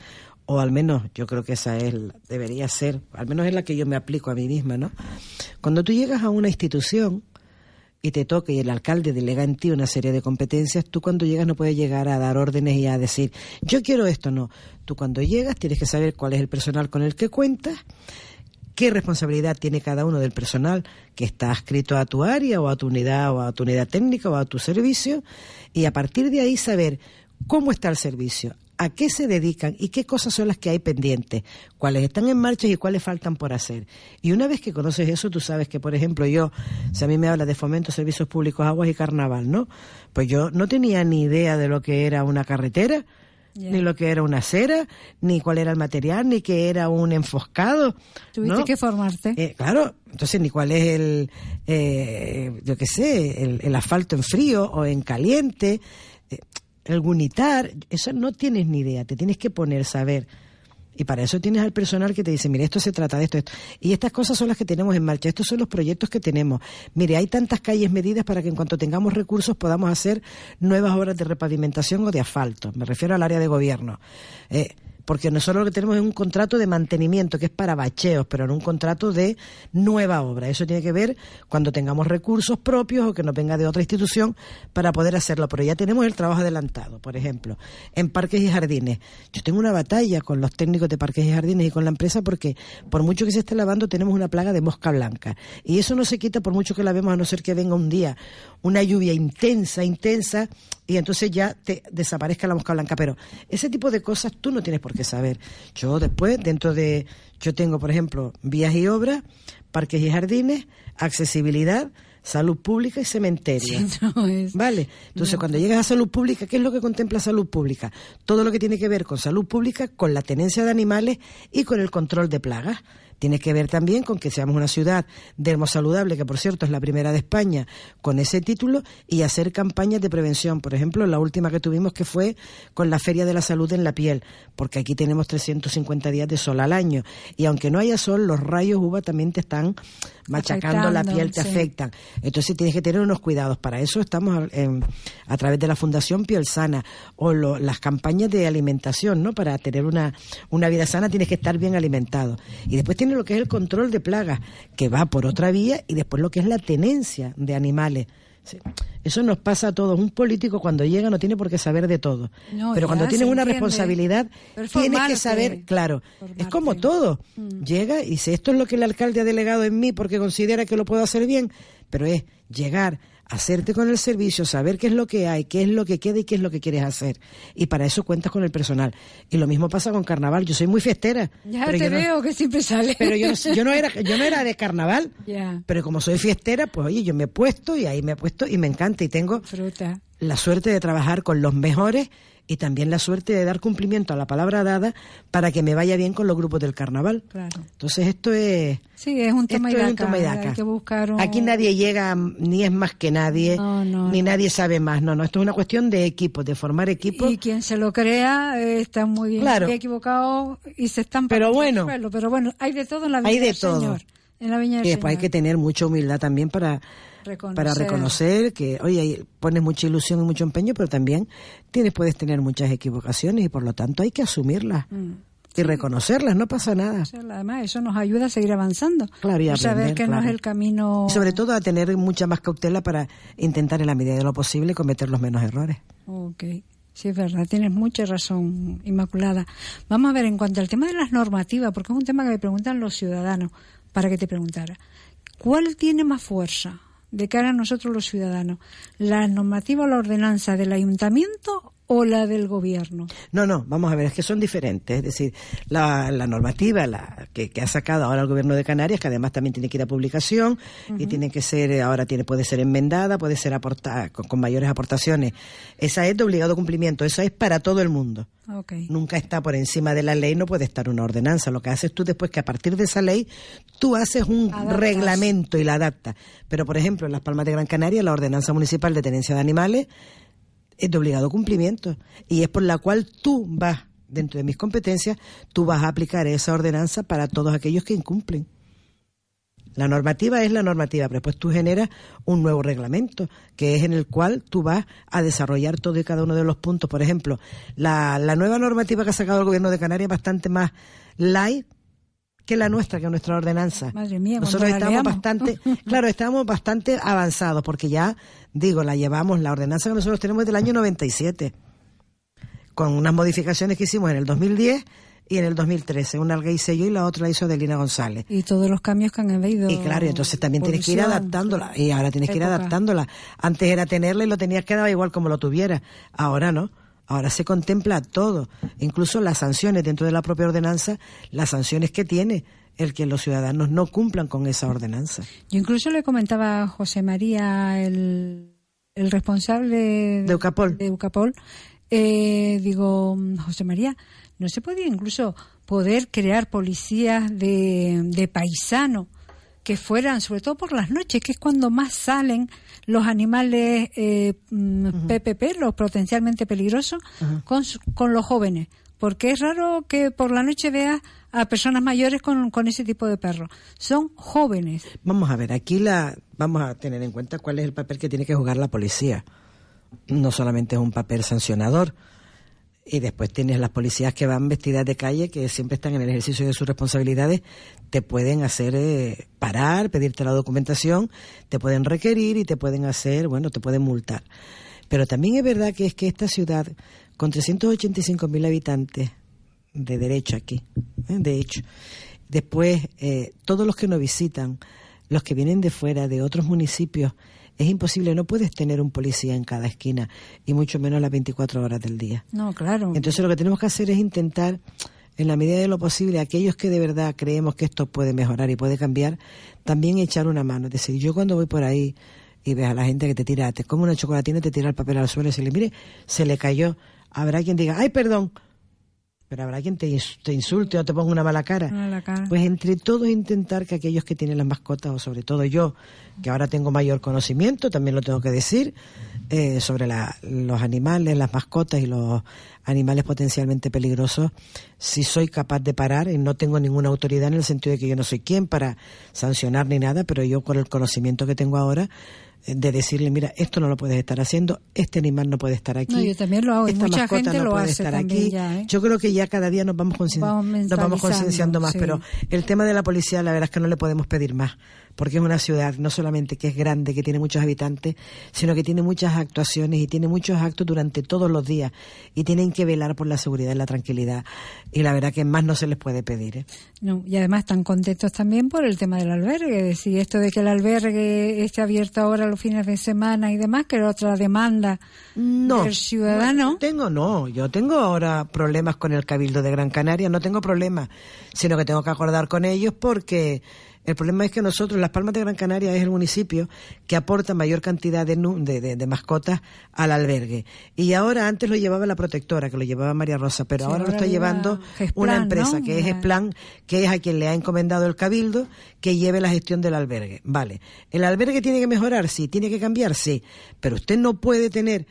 o al menos yo creo que esa es, debería ser, al menos es la que yo me aplico a mí misma, ¿no? Cuando tú llegas a una institución y te toca y el alcalde delega en ti una serie de competencias, tú cuando llegas no puedes llegar a dar órdenes y a decir, yo quiero esto, no. Tú cuando llegas tienes que saber cuál es el personal con el que cuentas, qué responsabilidad tiene cada uno del personal que está adscrito a tu área o a tu unidad o a tu unidad técnica o a tu servicio y a partir de ahí saber cómo está el servicio, a qué se dedican y qué cosas son las que hay pendientes, cuáles están en marcha y cuáles faltan por hacer. Y una vez que conoces eso, tú sabes que, por ejemplo, yo, si a mí me habla de fomento, servicios públicos, aguas y carnaval, ¿no? Pues yo no tenía ni idea de lo que era una carretera, ni lo que era una acera, ni cuál era el material, ni qué era un enfoscado. Tuviste ¿no? que formarte. Eh, claro, entonces ni cuál es el, eh, yo qué sé, el, el asfalto en frío o en caliente, eh, el gunitar, eso no tienes ni idea, te tienes que poner, saber. Y para eso tienes al personal que te dice, mire, esto se trata de esto, esto. Y estas cosas son las que tenemos en marcha, estos son los proyectos que tenemos. Mire, hay tantas calles medidas para que en cuanto tengamos recursos podamos hacer nuevas obras de repavimentación o de asfalto. Me refiero al área de gobierno. Eh, porque nosotros lo que tenemos es un contrato de mantenimiento que es para bacheos, pero no un contrato de nueva obra. Eso tiene que ver cuando tengamos recursos propios o que nos venga de otra institución para poder hacerlo, pero ya tenemos el trabajo adelantado. Por ejemplo, en parques y jardines. Yo tengo una batalla con los técnicos de parques y jardines y con la empresa porque por mucho que se esté lavando tenemos una plaga de mosca blanca. Y eso no se quita por mucho que la vemos a no ser que venga un día una lluvia intensa, intensa, y entonces ya te desaparezca la mosca blanca. Pero ese tipo de cosas tú no tienes por qué saber. Yo después, dentro de, yo tengo, por ejemplo, vías y obras, parques y jardines, accesibilidad, salud pública y cementerio. Sí, no es- Vale. Entonces, cuando llegas a salud pública, ¿qué es lo que contempla salud pública? Todo lo que tiene que ver con salud pública, con la tenencia de animales y con el control de plagas. Tiene que ver también con que seamos una ciudad de saludable, que por cierto es la primera de España con ese título, y hacer campañas de prevención. Por ejemplo, la última que tuvimos que fue con la Feria de la Salud en la piel, porque aquí tenemos 350 días de sol al año. Y aunque no haya sol, los rayos UVA también te están machacando la piel, te sí. afectan. Entonces tienes que tener unos cuidados. Para eso estamos en- a través de la Fundación Piel Sana o lo- las campañas de alimentación, ¿no? Para tener una, una vida sana tienes que estar bien alimentado. Y después tiene lo que es el control de plagas, que va por otra vía, y después lo que es la tenencia de animales. Eso nos pasa a todos. Un político cuando llega no tiene por qué saber de todo. No, Pero cuando se tienes una entiende. responsabilidad, tienes que saber, claro, es como todo. Llega y dice, esto es lo que el alcalde ha delegado en mí porque considera que lo puedo hacer bien, pero es llegar, hacerte con el servicio, saber qué es lo que hay, qué es lo que queda y qué es lo que quieres hacer. Y para eso cuentas con el personal. Y lo mismo pasa con carnaval. Yo soy muy fiestera. Ya pero te no- veo que siempre sale. pero yo no, yo no era yo no era de carnaval. Pero como soy fiestera, pues oye, yo me he puesto y ahí me he puesto y me encanta y tengo Fruta. la suerte de trabajar con los mejores y también la suerte de dar cumplimiento a la palabra dada para que me vaya bien con los grupos del carnaval. Claro. Entonces esto es Sí, es un toma y esto es un y daca. Hay que buscar un... Aquí nadie llega ni es más que nadie, No, no, ni no. nadie sabe más. No, no, esto es una cuestión de equipo, de formar equipo. Y quien se lo crea eh, está muy bien Claro. equivocado y se están Pero bueno. suelo. Pero bueno, hay de todo en la viña Hay de del todo. Señor. En la viña del Y después hay Señor. que tener mucha humildad también para Reconocer. para reconocer que, oye, pones mucha ilusión y mucho empeño, pero también tienes puedes tener muchas equivocaciones y por lo tanto hay que asumirlas Mm. y reconocerlas, no pasa nada. Además, eso nos ayuda a seguir avanzando. Claro, y a A saber aprender, que no es el camino... Y sobre todo a tener mucha más cautela para intentar en la medida de lo posible cometer los menos errores. Ok, sí es verdad, tienes mucha razón, Inmaculada. Vamos a ver, en cuanto al tema de las normativas, porque es un tema que me preguntan los ciudadanos, para que te preguntara, ¿cuál tiene más fuerza de cara a nosotros los ciudadanos? ¿La normativa o la ordenanza del ayuntamiento o la del gobierno? No, no, vamos a ver, es que son diferentes. Es decir, la, la normativa la que, que ha sacado ahora el gobierno de Canarias, que además también tiene que ir a publicación y tiene que ser, eh, ahora tiene puede ser enmendada, puede ser aportada con, con mayores aportaciones. Esa es de obligado cumplimiento, esa es para todo el mundo. Ok. Nunca está por encima de la ley, no puede estar una ordenanza. Lo que haces tú después que a partir de esa ley tú haces un Adaptas. reglamento y la adaptas. Pero, por ejemplo, en Las Palmas de Gran Canaria, la ordenanza municipal de tenencia de animales es de obligado cumplimiento y es por la cual tú vas, dentro de mis competencias, tú vas a aplicar esa ordenanza para todos aquellos que incumplen. La normativa es la normativa, pero después tú generas un nuevo reglamento, que es en el cual tú vas a desarrollar todo y cada uno de los puntos. Por ejemplo, la, la nueva normativa que ha sacado el gobierno de Canarias es bastante más light que la nuestra, que nuestra ordenanza. Madre mía, Nosotros estamos bastante, claro, estamos bastante avanzados, porque ya, digo, la llevamos, la ordenanza que nosotros tenemos es del año 97, con unas modificaciones que hicimos en el 2010 y en el 2013. Una la hice yo y la otra la hizo Adelina González. Y todos los cambios que han habido. Y claro, entonces también tienes que ir adaptándola. Y ahora tienes que ir adaptándola. Antes era tenerla y lo tenías que dar igual como lo tuviera. Ahora no. Ahora se contempla todo. Incluso las sanciones dentro de la propia ordenanza, las sanciones que tiene el que los ciudadanos no cumplan con esa ordenanza. Yo incluso le comentaba a José María, el, el responsable De Eucapol. de Eucapol, eh, digo, José María, ¿no se podía incluso poder crear policías de, de paisano que fueran, sobre todo por las noches, que es cuando más salen los animales eh, mm, PPP, los potencialmente peligrosos, con, con los jóvenes? Porque es raro que por la noche veas a personas mayores con, con ese tipo de perros. Son jóvenes. Vamos a ver, aquí la vamos a tener en cuenta cuál es el papel que tiene que jugar la policía. No solamente es un papel sancionador. Y después tienes las policías que van vestidas de calle, que siempre están en el ejercicio de sus responsabilidades, te pueden hacer eh, parar, pedirte la documentación, te pueden requerir y te pueden hacer, bueno, te pueden multar. Pero también es verdad que es que esta ciudad, con 385.000 habitantes de derecho aquí, ¿eh? de hecho, después eh, todos los que nos visitan, los que vienen de fuera, de otros municipios, es imposible, no puedes tener un policía en cada esquina y mucho menos las 24 horas del día. No, claro. Entonces lo que tenemos que hacer es intentar, en la medida de lo posible, aquellos que de verdad creemos que esto puede mejorar y puede cambiar, también echar una mano. Es decir, yo cuando voy por ahí y ves a la gente que te tira, te come una chocolatina y te tira el papel al suelo y se le mire, se le cayó. Habrá quien diga, ay, perdón. Pero habrá quien te, te insulte o te ponga una mala cara. Mala cara. Pues entre todos intentar que aquellos que tienen las mascotas, o sobre todo yo, que ahora tengo mayor conocimiento, también lo tengo que decir, eh, sobre la- los animales, las mascotas y los animales potencialmente peligrosos, si soy capaz de parar, y no tengo ninguna autoridad en el sentido de que yo no soy quien para sancionar ni nada, pero yo con el conocimiento que tengo ahora, de decirle, mira, esto no lo puedes estar haciendo, este animal no puede estar aquí. No, yo también lo hago esta mucha mascota gente no lo puede hace estar aquí. ya, ¿eh? Yo creo que ya cada día nos vamos, nos concienciando más, sí. pero el tema de la policía, la verdad es que no le podemos pedir más, porque es una ciudad no solamente que es grande, que tiene muchos habitantes, sino que tiene muchas actuaciones y tiene muchos actos durante todos los días y tienen que velar por la seguridad y la tranquilidad. Y la verdad que más no se les puede pedir. ¿eh? No, y además están contentos también por el tema del albergue. Si esto de que el albergue esté abierto ahora los fines de semana y demás, que era otra demanda No. del ciudadano. No, tengo, no, yo tengo ahora problemas con el Cabildo de Gran Canaria, no tengo problemas, sino que tengo que acordar con ellos porque el problema es que nosotros, Las Palmas de Gran Canaria es el municipio que aporta mayor cantidad de, de, de- de mascotas al albergue. Y ahora antes lo llevaba la protectora, que lo llevaba María Rosa, pero Sí, ahora lo está lleva llevando Gesplan, una empresa ¿no? que es Esplan, que es a quien le ha encomendado el Cabildo que lleve la gestión del albergue. Vale. ¿El albergue tiene que mejorar? Sí. ¿Tiene que cambiar? Sí. Pero usted no puede tener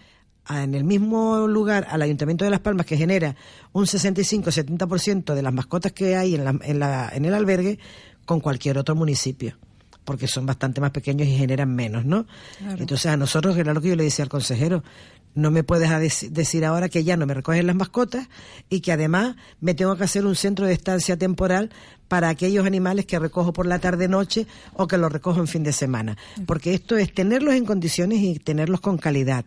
en el mismo lugar al Ayuntamiento de Las Palmas que genera un 65-70% de las mascotas que hay en, la- en, la- en el albergue con cualquier otro municipio porque son bastante más pequeños y generan menos, ¿no? Claro. Entonces a nosotros, que era lo que yo le decía al consejero, no me puedes decir ahora que ya no me recogen las mascotas y que además me tengo que hacer un centro de estancia temporal para aquellos animales que recojo por la tarde-noche o que los recojo en fin de semana. Porque esto es tenerlos en condiciones y tenerlos con calidad.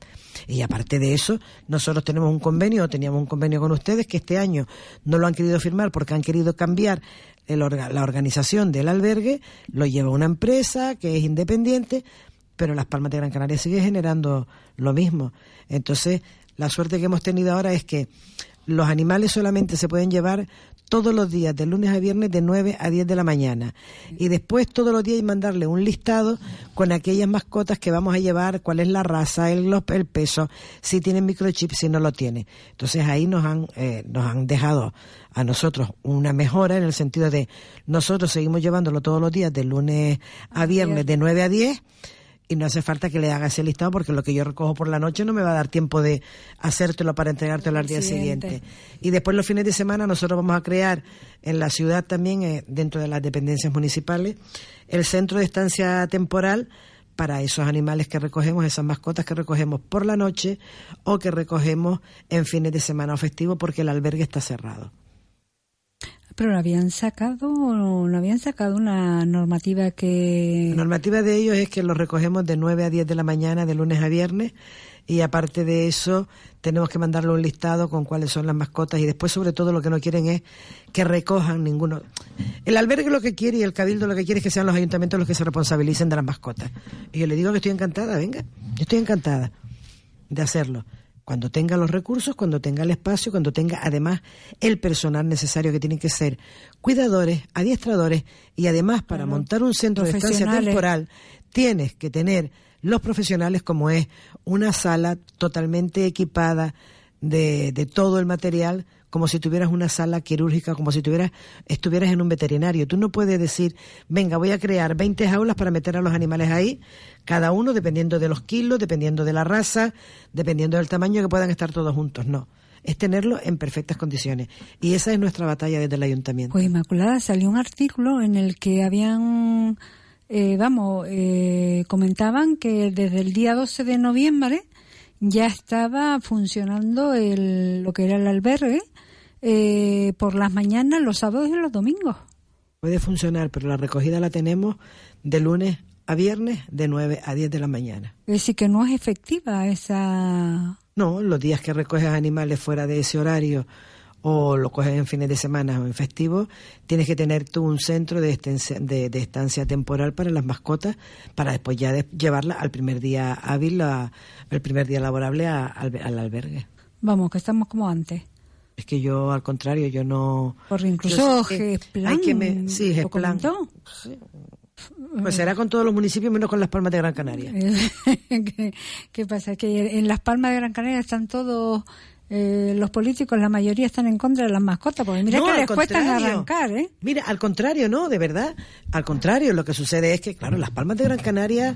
Y aparte de eso, nosotros tenemos un convenio, teníamos un convenio con ustedes que este año no lo han querido firmar porque han querido cambiar el orga- la organización del albergue, lo lleva una empresa que es independiente, pero Las Palmas de Gran Canaria sigue generando lo mismo. Entonces, la suerte que hemos tenido ahora es que los animales solamente se pueden llevar todos los días, de lunes a viernes, de 9 a 10 de la mañana. Y después todos los días hay mandarle un listado con aquellas mascotas que vamos a llevar, cuál es la raza, el, el peso, si tienen microchip, si no lo tiene. Entonces ahí nos han, eh, nos han dejado a nosotros una mejora en el sentido de nosotros seguimos llevándolo todos los días de lunes a viernes de 9 a 10 y no hace falta que le haga ese listado porque lo que yo recojo por la noche no me va a dar tiempo de hacértelo para entregártelo al día Siguiente. siguiente. Y después los fines de semana nosotros vamos a crear en la ciudad también, eh, dentro de las dependencias municipales, el centro de estancia temporal para esos animales que recogemos, esas mascotas que recogemos por la noche o que recogemos en fines de semana o festivo porque el albergue está cerrado. Pero no habían sacado, no habían sacado una normativa que La normativa de ellos es que los recogemos de 9 a 10 de la mañana, de lunes a viernes, y aparte de eso, tenemos que mandarle un listado con cuáles son las mascotas, y después, sobre todo, lo que no quieren es que recojan ninguno. El albergue lo que quiere y el cabildo lo que quiere es que sean los ayuntamientos los que se responsabilicen de las mascotas. Y yo le digo que estoy encantada, venga, yo estoy encantada de hacerlo. Cuando tenga los recursos, cuando tenga el espacio, cuando tenga además el personal necesario que tienen que ser cuidadores, adiestradores y además para montar un centro de estancia temporal tienes que tener los profesionales como es una sala totalmente equipada de, de todo el material como si tuvieras una sala quirúrgica, como si tuvieras, estuvieras en un veterinario. Tú no puedes decir, venga, voy a crear 20 jaulas para meter a los animales ahí, cada uno dependiendo de los kilos, dependiendo de la raza, dependiendo del tamaño, que puedan estar todos juntos. No, es tenerlos en perfectas condiciones. Y esa es nuestra batalla desde el ayuntamiento. Pues Inmaculada salió un artículo en el que habían, eh, vamos, eh, comentaban que desde el día 12 de noviembre ya estaba funcionando el, lo que era el albergue eh, por las mañanas, los sábados y los domingos. Puede funcionar, pero la recogida la tenemos de lunes a viernes de 9 a 10 de la mañana. Es decir, que no es efectiva esa... No, los días que recoges animales fuera de ese horario o lo coges en fines de semana o en festivos, tienes que tener tú un centro de, estancia, de, de estancia temporal para las mascotas para después ya de- llevarla al primer día hábil, a- el primer día laborable a- al, al albergue. Vamos, que estamos como antes. Es que yo, al contrario, yo no... Porque incluso Gesplan sí, Gesplan. Pues será con todos los municipios menos con las Palmas de Gran Canaria. ¿Qué, qué pasa? Que en Las Palmas de Gran Canaria están todos eh, los políticos, la mayoría están en contra de las mascotas, porque mira No, que les cuesta arrancar, ¿eh? Mira, al contrario, no, de verdad. Al contrario, lo que sucede es que, claro, Las Palmas de Gran Canaria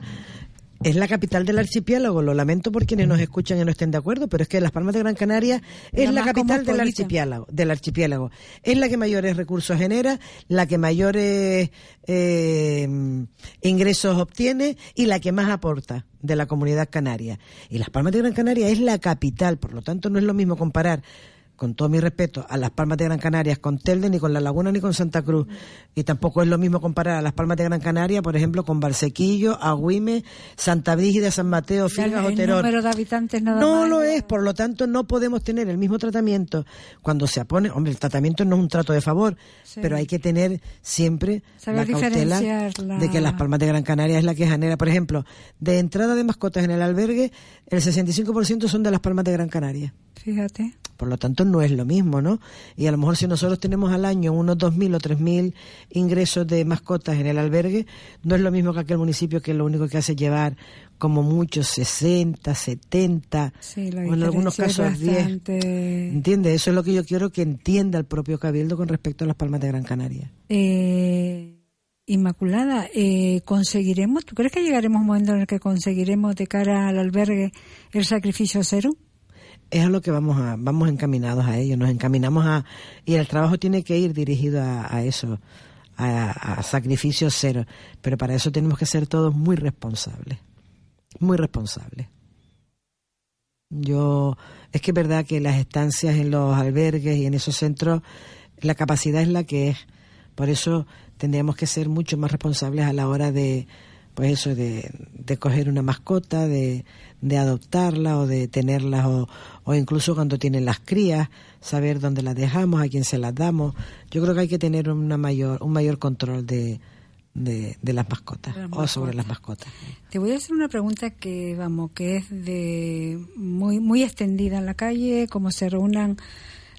es la capital del archipiélago. Lo lamento por quienes nos escuchan y no estén de acuerdo, pero es que Las Palmas de Gran Canaria es La capital del archipiélago, del archipiélago. Es la que mayores recursos genera, la que mayores eh, ingresos obtiene y la que más aporta de la comunidad canaria. Y Las Palmas de Gran Canaria es la capital, por lo tanto no es lo mismo comparar con todo mi respeto, a Las Palmas de Gran Canaria con Telde, ni con La Laguna, ni con Santa Cruz. Y tampoco es lo mismo comparar a Las Palmas de Gran Canaria, por ejemplo, con Barsequillo, Agüime, Santa Brígida, San Mateo, Figas o número de habitantes nada No más. lo es, por lo tanto no podemos tener el mismo tratamiento cuando se apone, hombre, el tratamiento no es un trato de favor, Sí. pero hay que tener siempre Saber la cautela la- de que Las Palmas de Gran Canaria es la que genera, por ejemplo, de entrada de mascotas en el albergue, el 65% son de Las Palmas de Gran Canaria. Fíjate. Por lo tanto, no es lo mismo, ¿no? Y a lo mejor si nosotros tenemos al año unos 2.000 o 3.000 ingresos de mascotas en el albergue, no es lo mismo que aquel municipio que lo único que hace es llevar como muchos 60, 70, Sí, o en algunos casos 10. bastante- ¿Entiendes? Eso es lo que yo quiero que entienda el propio Cabildo con respecto a las Palmas de Gran Canaria. Eh, Inmaculada, eh, ¿conseguiremos? ¿Tú crees que llegaremos a un momento en el que conseguiremos de cara al albergue el sacrificio cero? Es a lo que vamos a, vamos encaminados a ello, nos encaminamos a, y el trabajo tiene que ir dirigido a, eso, a, a sacrificio cero, pero para eso tenemos que ser todos muy responsables, muy responsables. Yo, es que es verdad que las estancias en los albergues y en esos centros, la capacidad es la que es, por eso tendríamos que ser mucho más responsables a la hora de, pues eso, de, de coger una mascota, de, de adoptarla o de tenerlas o, o incluso cuando tienen las crías, saber dónde las dejamos, a quién se las damos. Yo creo que hay que tener una mayor, un mayor control de, de, de las mascotas las o sobre las mascotas. Te voy a hacer una pregunta que, vamos, que es de muy, muy extendida en la calle, cómo se reúnan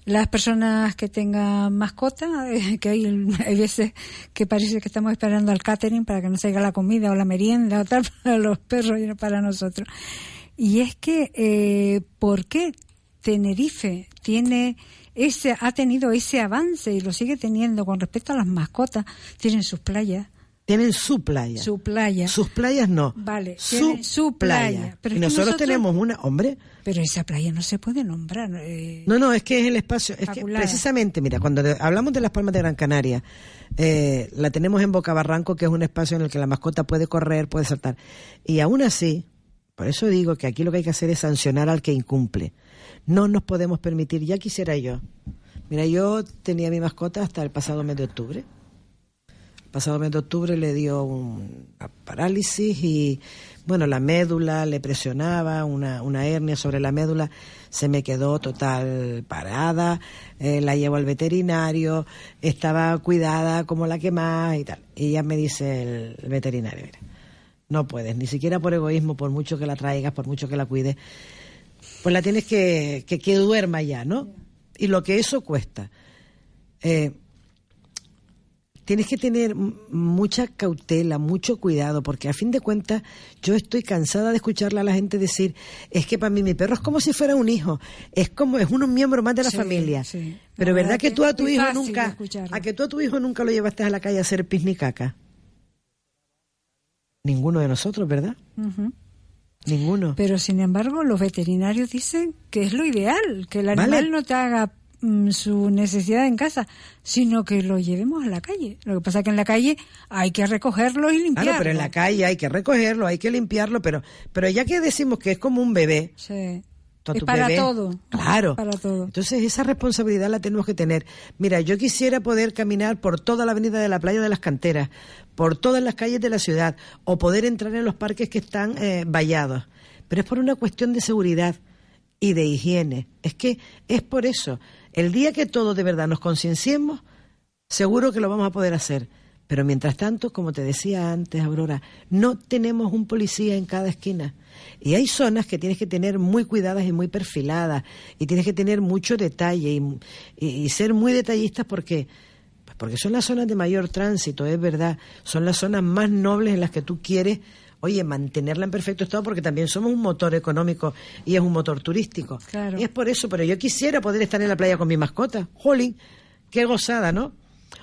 las personas que tengan mascota, eh, que hay, veces que parece que estamos esperando al catering para que nos traiga la comida o la merienda o tal para los perros y no para nosotros. Y es que, eh, ¿por qué Tenerife tiene ese, ha tenido ese avance y lo sigue teniendo con respecto a las mascotas? Tienen sus playas. Tienen su playa. Su playa. Sus playas no. Vale, su, su playa. playa. Pero y nosotros, nosotros- tenemos una, hombre, Pero esa playa no se puede nombrar. eh, No, no, es que es el espacio. Es que Inmaculada. precisamente, mira, cuando hablamos de las Palmas de Gran Canaria, eh, la tenemos en Boca Barranco, que es un espacio en el que la mascota puede correr, puede saltar. Y aún así, por eso digo que aquí lo que hay que hacer es sancionar al que incumple. No nos podemos permitir, ya quisiera yo. Mira, yo tenía mi mascota hasta el pasado mes de octubre. Pasado mes de octubre le dio un- una parálisis y, bueno, la médula le presionaba, una, una hernia sobre la médula, se me quedó total parada, eh, la llevo al veterinario, estaba cuidada como la que más y tal. Y ya me dice el, el veterinario, mira, no puedes, ni siquiera por egoísmo, por mucho que la traigas, por mucho que la cuides, pues la tienes que, que, que duerma ya, ¿no? Y lo que eso cuesta. Eh, tienes que tener mucha cautela, mucho cuidado, porque a fin de cuentas yo estoy cansada de escucharle a la gente decir, es que para mí mi perro es como si fuera un hijo, es como es un miembro más de la Sí, familia. sí. Pero La verdad verdad que que tú a tu hijo nunca, a que tú a tu hijo nunca lo llevaste a la calle a hacer pis ni caca. Ninguno de nosotros, ¿verdad? Ninguno. Pero sin embargo, los veterinarios dicen que es lo ideal, que el Vale. animal no te haga su necesidad en casa, sino que lo llevemos a la calle. Lo que pasa es que en la calle hay que recogerlo y limpiarlo. Claro, pero en la calle hay que recogerlo, hay que limpiarlo, pero, pero ya que decimos que es como un bebé, Sí. Es para bebé- todo. Claro. Para todo. Entonces esa responsabilidad la tenemos que tener. Mira, yo quisiera poder caminar por toda la avenida de la playa de las canteras, por todas las calles de la ciudad, o poder entrar en los parques que están eh, vallados. Pero es por una cuestión de seguridad y de higiene. Es que es por eso. El día que todos de verdad nos concienciemos, seguro que lo vamos a poder hacer. Pero mientras tanto, como te decía antes, Aurora, no tenemos un policía en cada esquina. Y hay zonas que tienes que tener muy cuidadas y muy perfiladas. Y tienes que tener mucho detalle y, ser muy detallistas porque, pues porque son las zonas de mayor tránsito, es verdad. Son las zonas más nobles en las que tú quieres, oye, mantenerla en perfecto estado porque también somos un motor económico y es un motor turístico. Claro. Y es por eso, pero yo quisiera poder estar en la playa con mi mascota. Jolín, qué gozada, ¿no?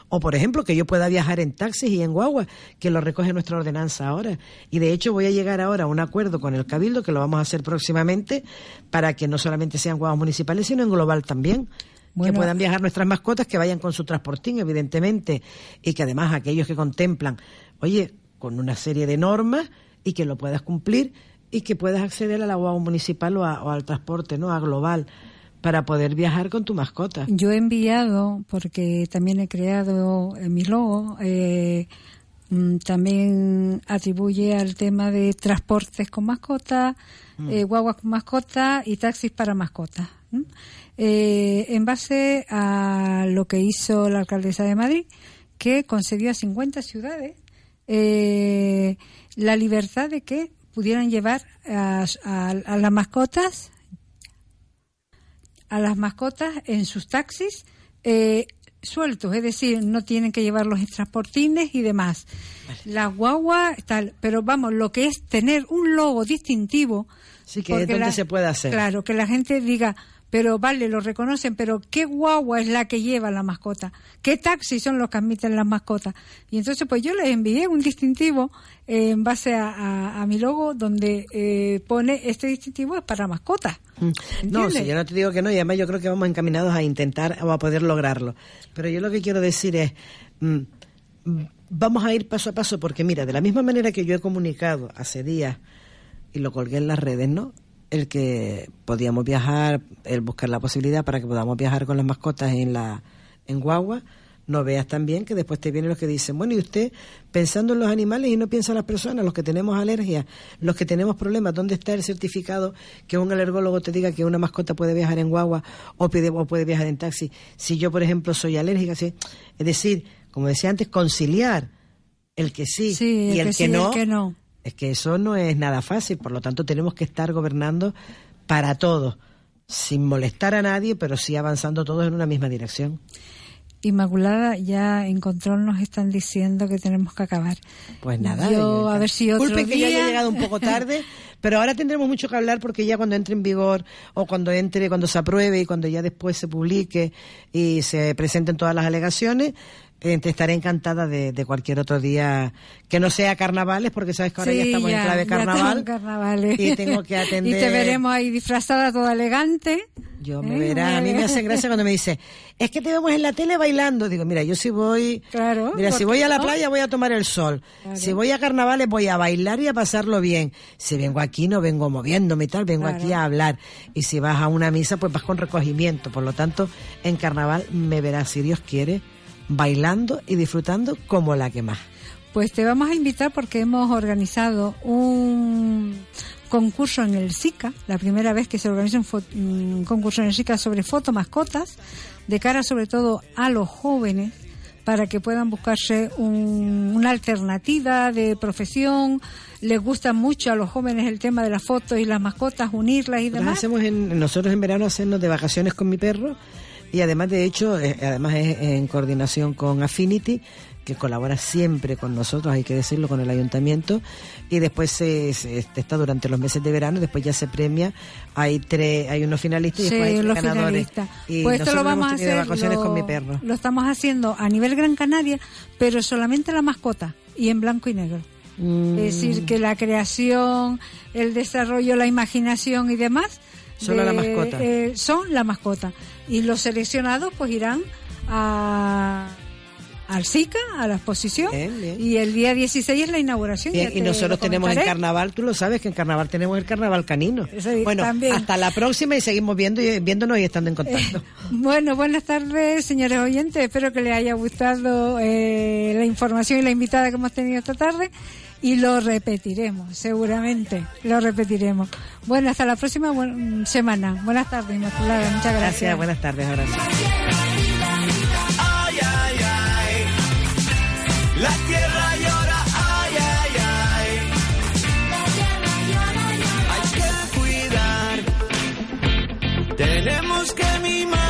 O, por ejemplo, que yo pueda viajar en taxis y en guagua, que lo recoge nuestra ordenanza ahora. Y, de hecho, voy a llegar ahora a un acuerdo con el Cabildo, que lo vamos a hacer próximamente, para que no solamente sean guaguas municipales, sino en global también. Bueno. que puedan viajar nuestras mascotas, que vayan con su transportín, evidentemente, y que además aquellos que contemplan, oye, con una serie de normas y que lo puedas cumplir y que puedas acceder a la guagua municipal o, a- o al transporte, ¿no? A global, para poder viajar con tu mascota. Yo he enviado, porque también he creado en mi logo, eh, mm, también atribuye al tema de transportes con mascotas, Mm. eh, guaguas con mascotas y taxis para mascotas. Eh, en base a lo que hizo la alcaldesa de Madrid, que concedió a 50 ciudades eh, la libertad de que pudieran llevar a, a- a las mascotas a las mascotas en sus taxis eh, sueltos, es decir, no tienen que llevarlos en transportines y demás. La guagua, tal, pero vamos, lo que es tener un logo distintivo. Sí, que es donde se puede hacer. Claro, que la gente diga, pero vale, lo reconocen, pero ¿qué guagua es la que lleva la mascota? ¿Qué taxis son los que admiten las mascotas? Y entonces, pues yo les envié un distintivo eh, en base a, a- a mi logo donde eh, pone este distintivo es para mascotas. Mm. No, si yo no te digo que no, y además yo creo que vamos encaminados a intentar o a poder lograrlo. Pero yo lo que quiero decir es, mm, vamos a ir paso a paso, porque mira, de la misma manera que yo he comunicado hace días, y lo colgué en las redes, ¿no? El que podíamos viajar, el buscar la posibilidad para que podamos viajar con las mascotas en la en guagua, no veas también que después te vienen los que dicen, bueno, y usted pensando en los animales y no piensa en las personas, los que tenemos alergias, los que tenemos problemas, ¿dónde está el certificado que un alergólogo te diga que una mascota puede viajar en guagua o puede, o puede viajar en taxi? Si yo, por ejemplo, soy alérgica, ¿sí? es decir, como decía antes, conciliar el que sí, Sí, y el, sí, que, no, el que no. Es que eso no es nada fácil, por lo tanto tenemos que estar gobernando para todos, sin molestar a nadie, pero sí avanzando todos en una misma dirección. Inmaculada, ya en control nos están diciendo que tenemos que acabar. Pues nada. Yo, a ver si otro Disculpe que yo haya día- llegado un poco tarde, pero ahora tendremos mucho que hablar porque ya cuando entre en vigor o cuando entre, cuando se apruebe y cuando ya después se publique y se presenten todas las alegaciones, eh, te estaré encantada de, de cualquier otro día que no sea carnavales, porque sabes que ahora ya estamos en clave ya carnaval. en carnavales. y tengo que atender- Y te veremos ahí disfrazada toda elegante. Yo me ¿Eh? verás, a mí me hace gracia cuando me dice, es que te vemos en la tele bailando. Digo, mira, yo si voy, Claro, mira, si ¿por voy a la no? playa voy a tomar el sol. Si voy a carnavales voy a bailar y a pasarlo bien. Si vengo aquí no vengo moviéndome y tal, vengo Claro. aquí a hablar. Y si vas a una misa pues vas con recogimiento. Por lo tanto, en carnaval me verás, si Dios quiere, bailando y disfrutando como la que más. Pues te vamos a invitar porque hemos organizado un concurso en el SICA, la primera vez que se organiza un, fo- un concurso en el SICA sobre fotomascotas, de cara sobre todo a los jóvenes, para que puedan buscarse un- una alternativa de profesión. Les gusta mucho a los jóvenes el tema de las fotos y las mascotas, unirlas y demás. hacemos en, nosotros en verano hacernos de vacaciones con mi perro y además de hecho, eh, además es en coordinación con Affinity que colabora siempre con nosotros, hay que decirlo, con el ayuntamiento y después se, se- está durante los meses de verano, después ya se premia, hay tres, hay unos finalistas y Sí, después hay tres los ganadores. finalistas. Y Pues esto lo vamos a hacer. vacaciones lo, con mi perro. lo estamos haciendo a nivel Gran Canaria, pero solamente la mascota y en blanco y negro. Mm, Es decir, que la creación, el desarrollo, la imaginación y demás Solo la mascota. eh, son la mascota. Y los seleccionados pues irán a al SICA, a la exposición Bien, bien. y el día 16 es la inauguración. Bien, y nosotros tenemos en comentaré. carnaval, tú lo sabes que en carnaval tenemos el carnaval canino. Sí, bueno, también. hasta la próxima y seguimos viendo y, viéndonos y estando en contacto. Bueno, buenas tardes, señores oyentes. Espero que les haya gustado eh, la información y la invitada que hemos tenido esta tarde. Y lo repetiremos, seguramente. Lo repetiremos. Bueno, hasta la próxima buen- semana. Buenas tardes, Inmaculada. Muchas gracias. Gracias, buenas tardes, abrazos. Ay, ay, ay. La tierra llora, ay, ay, ay. Hay que cuidar. Tenemos que mimar.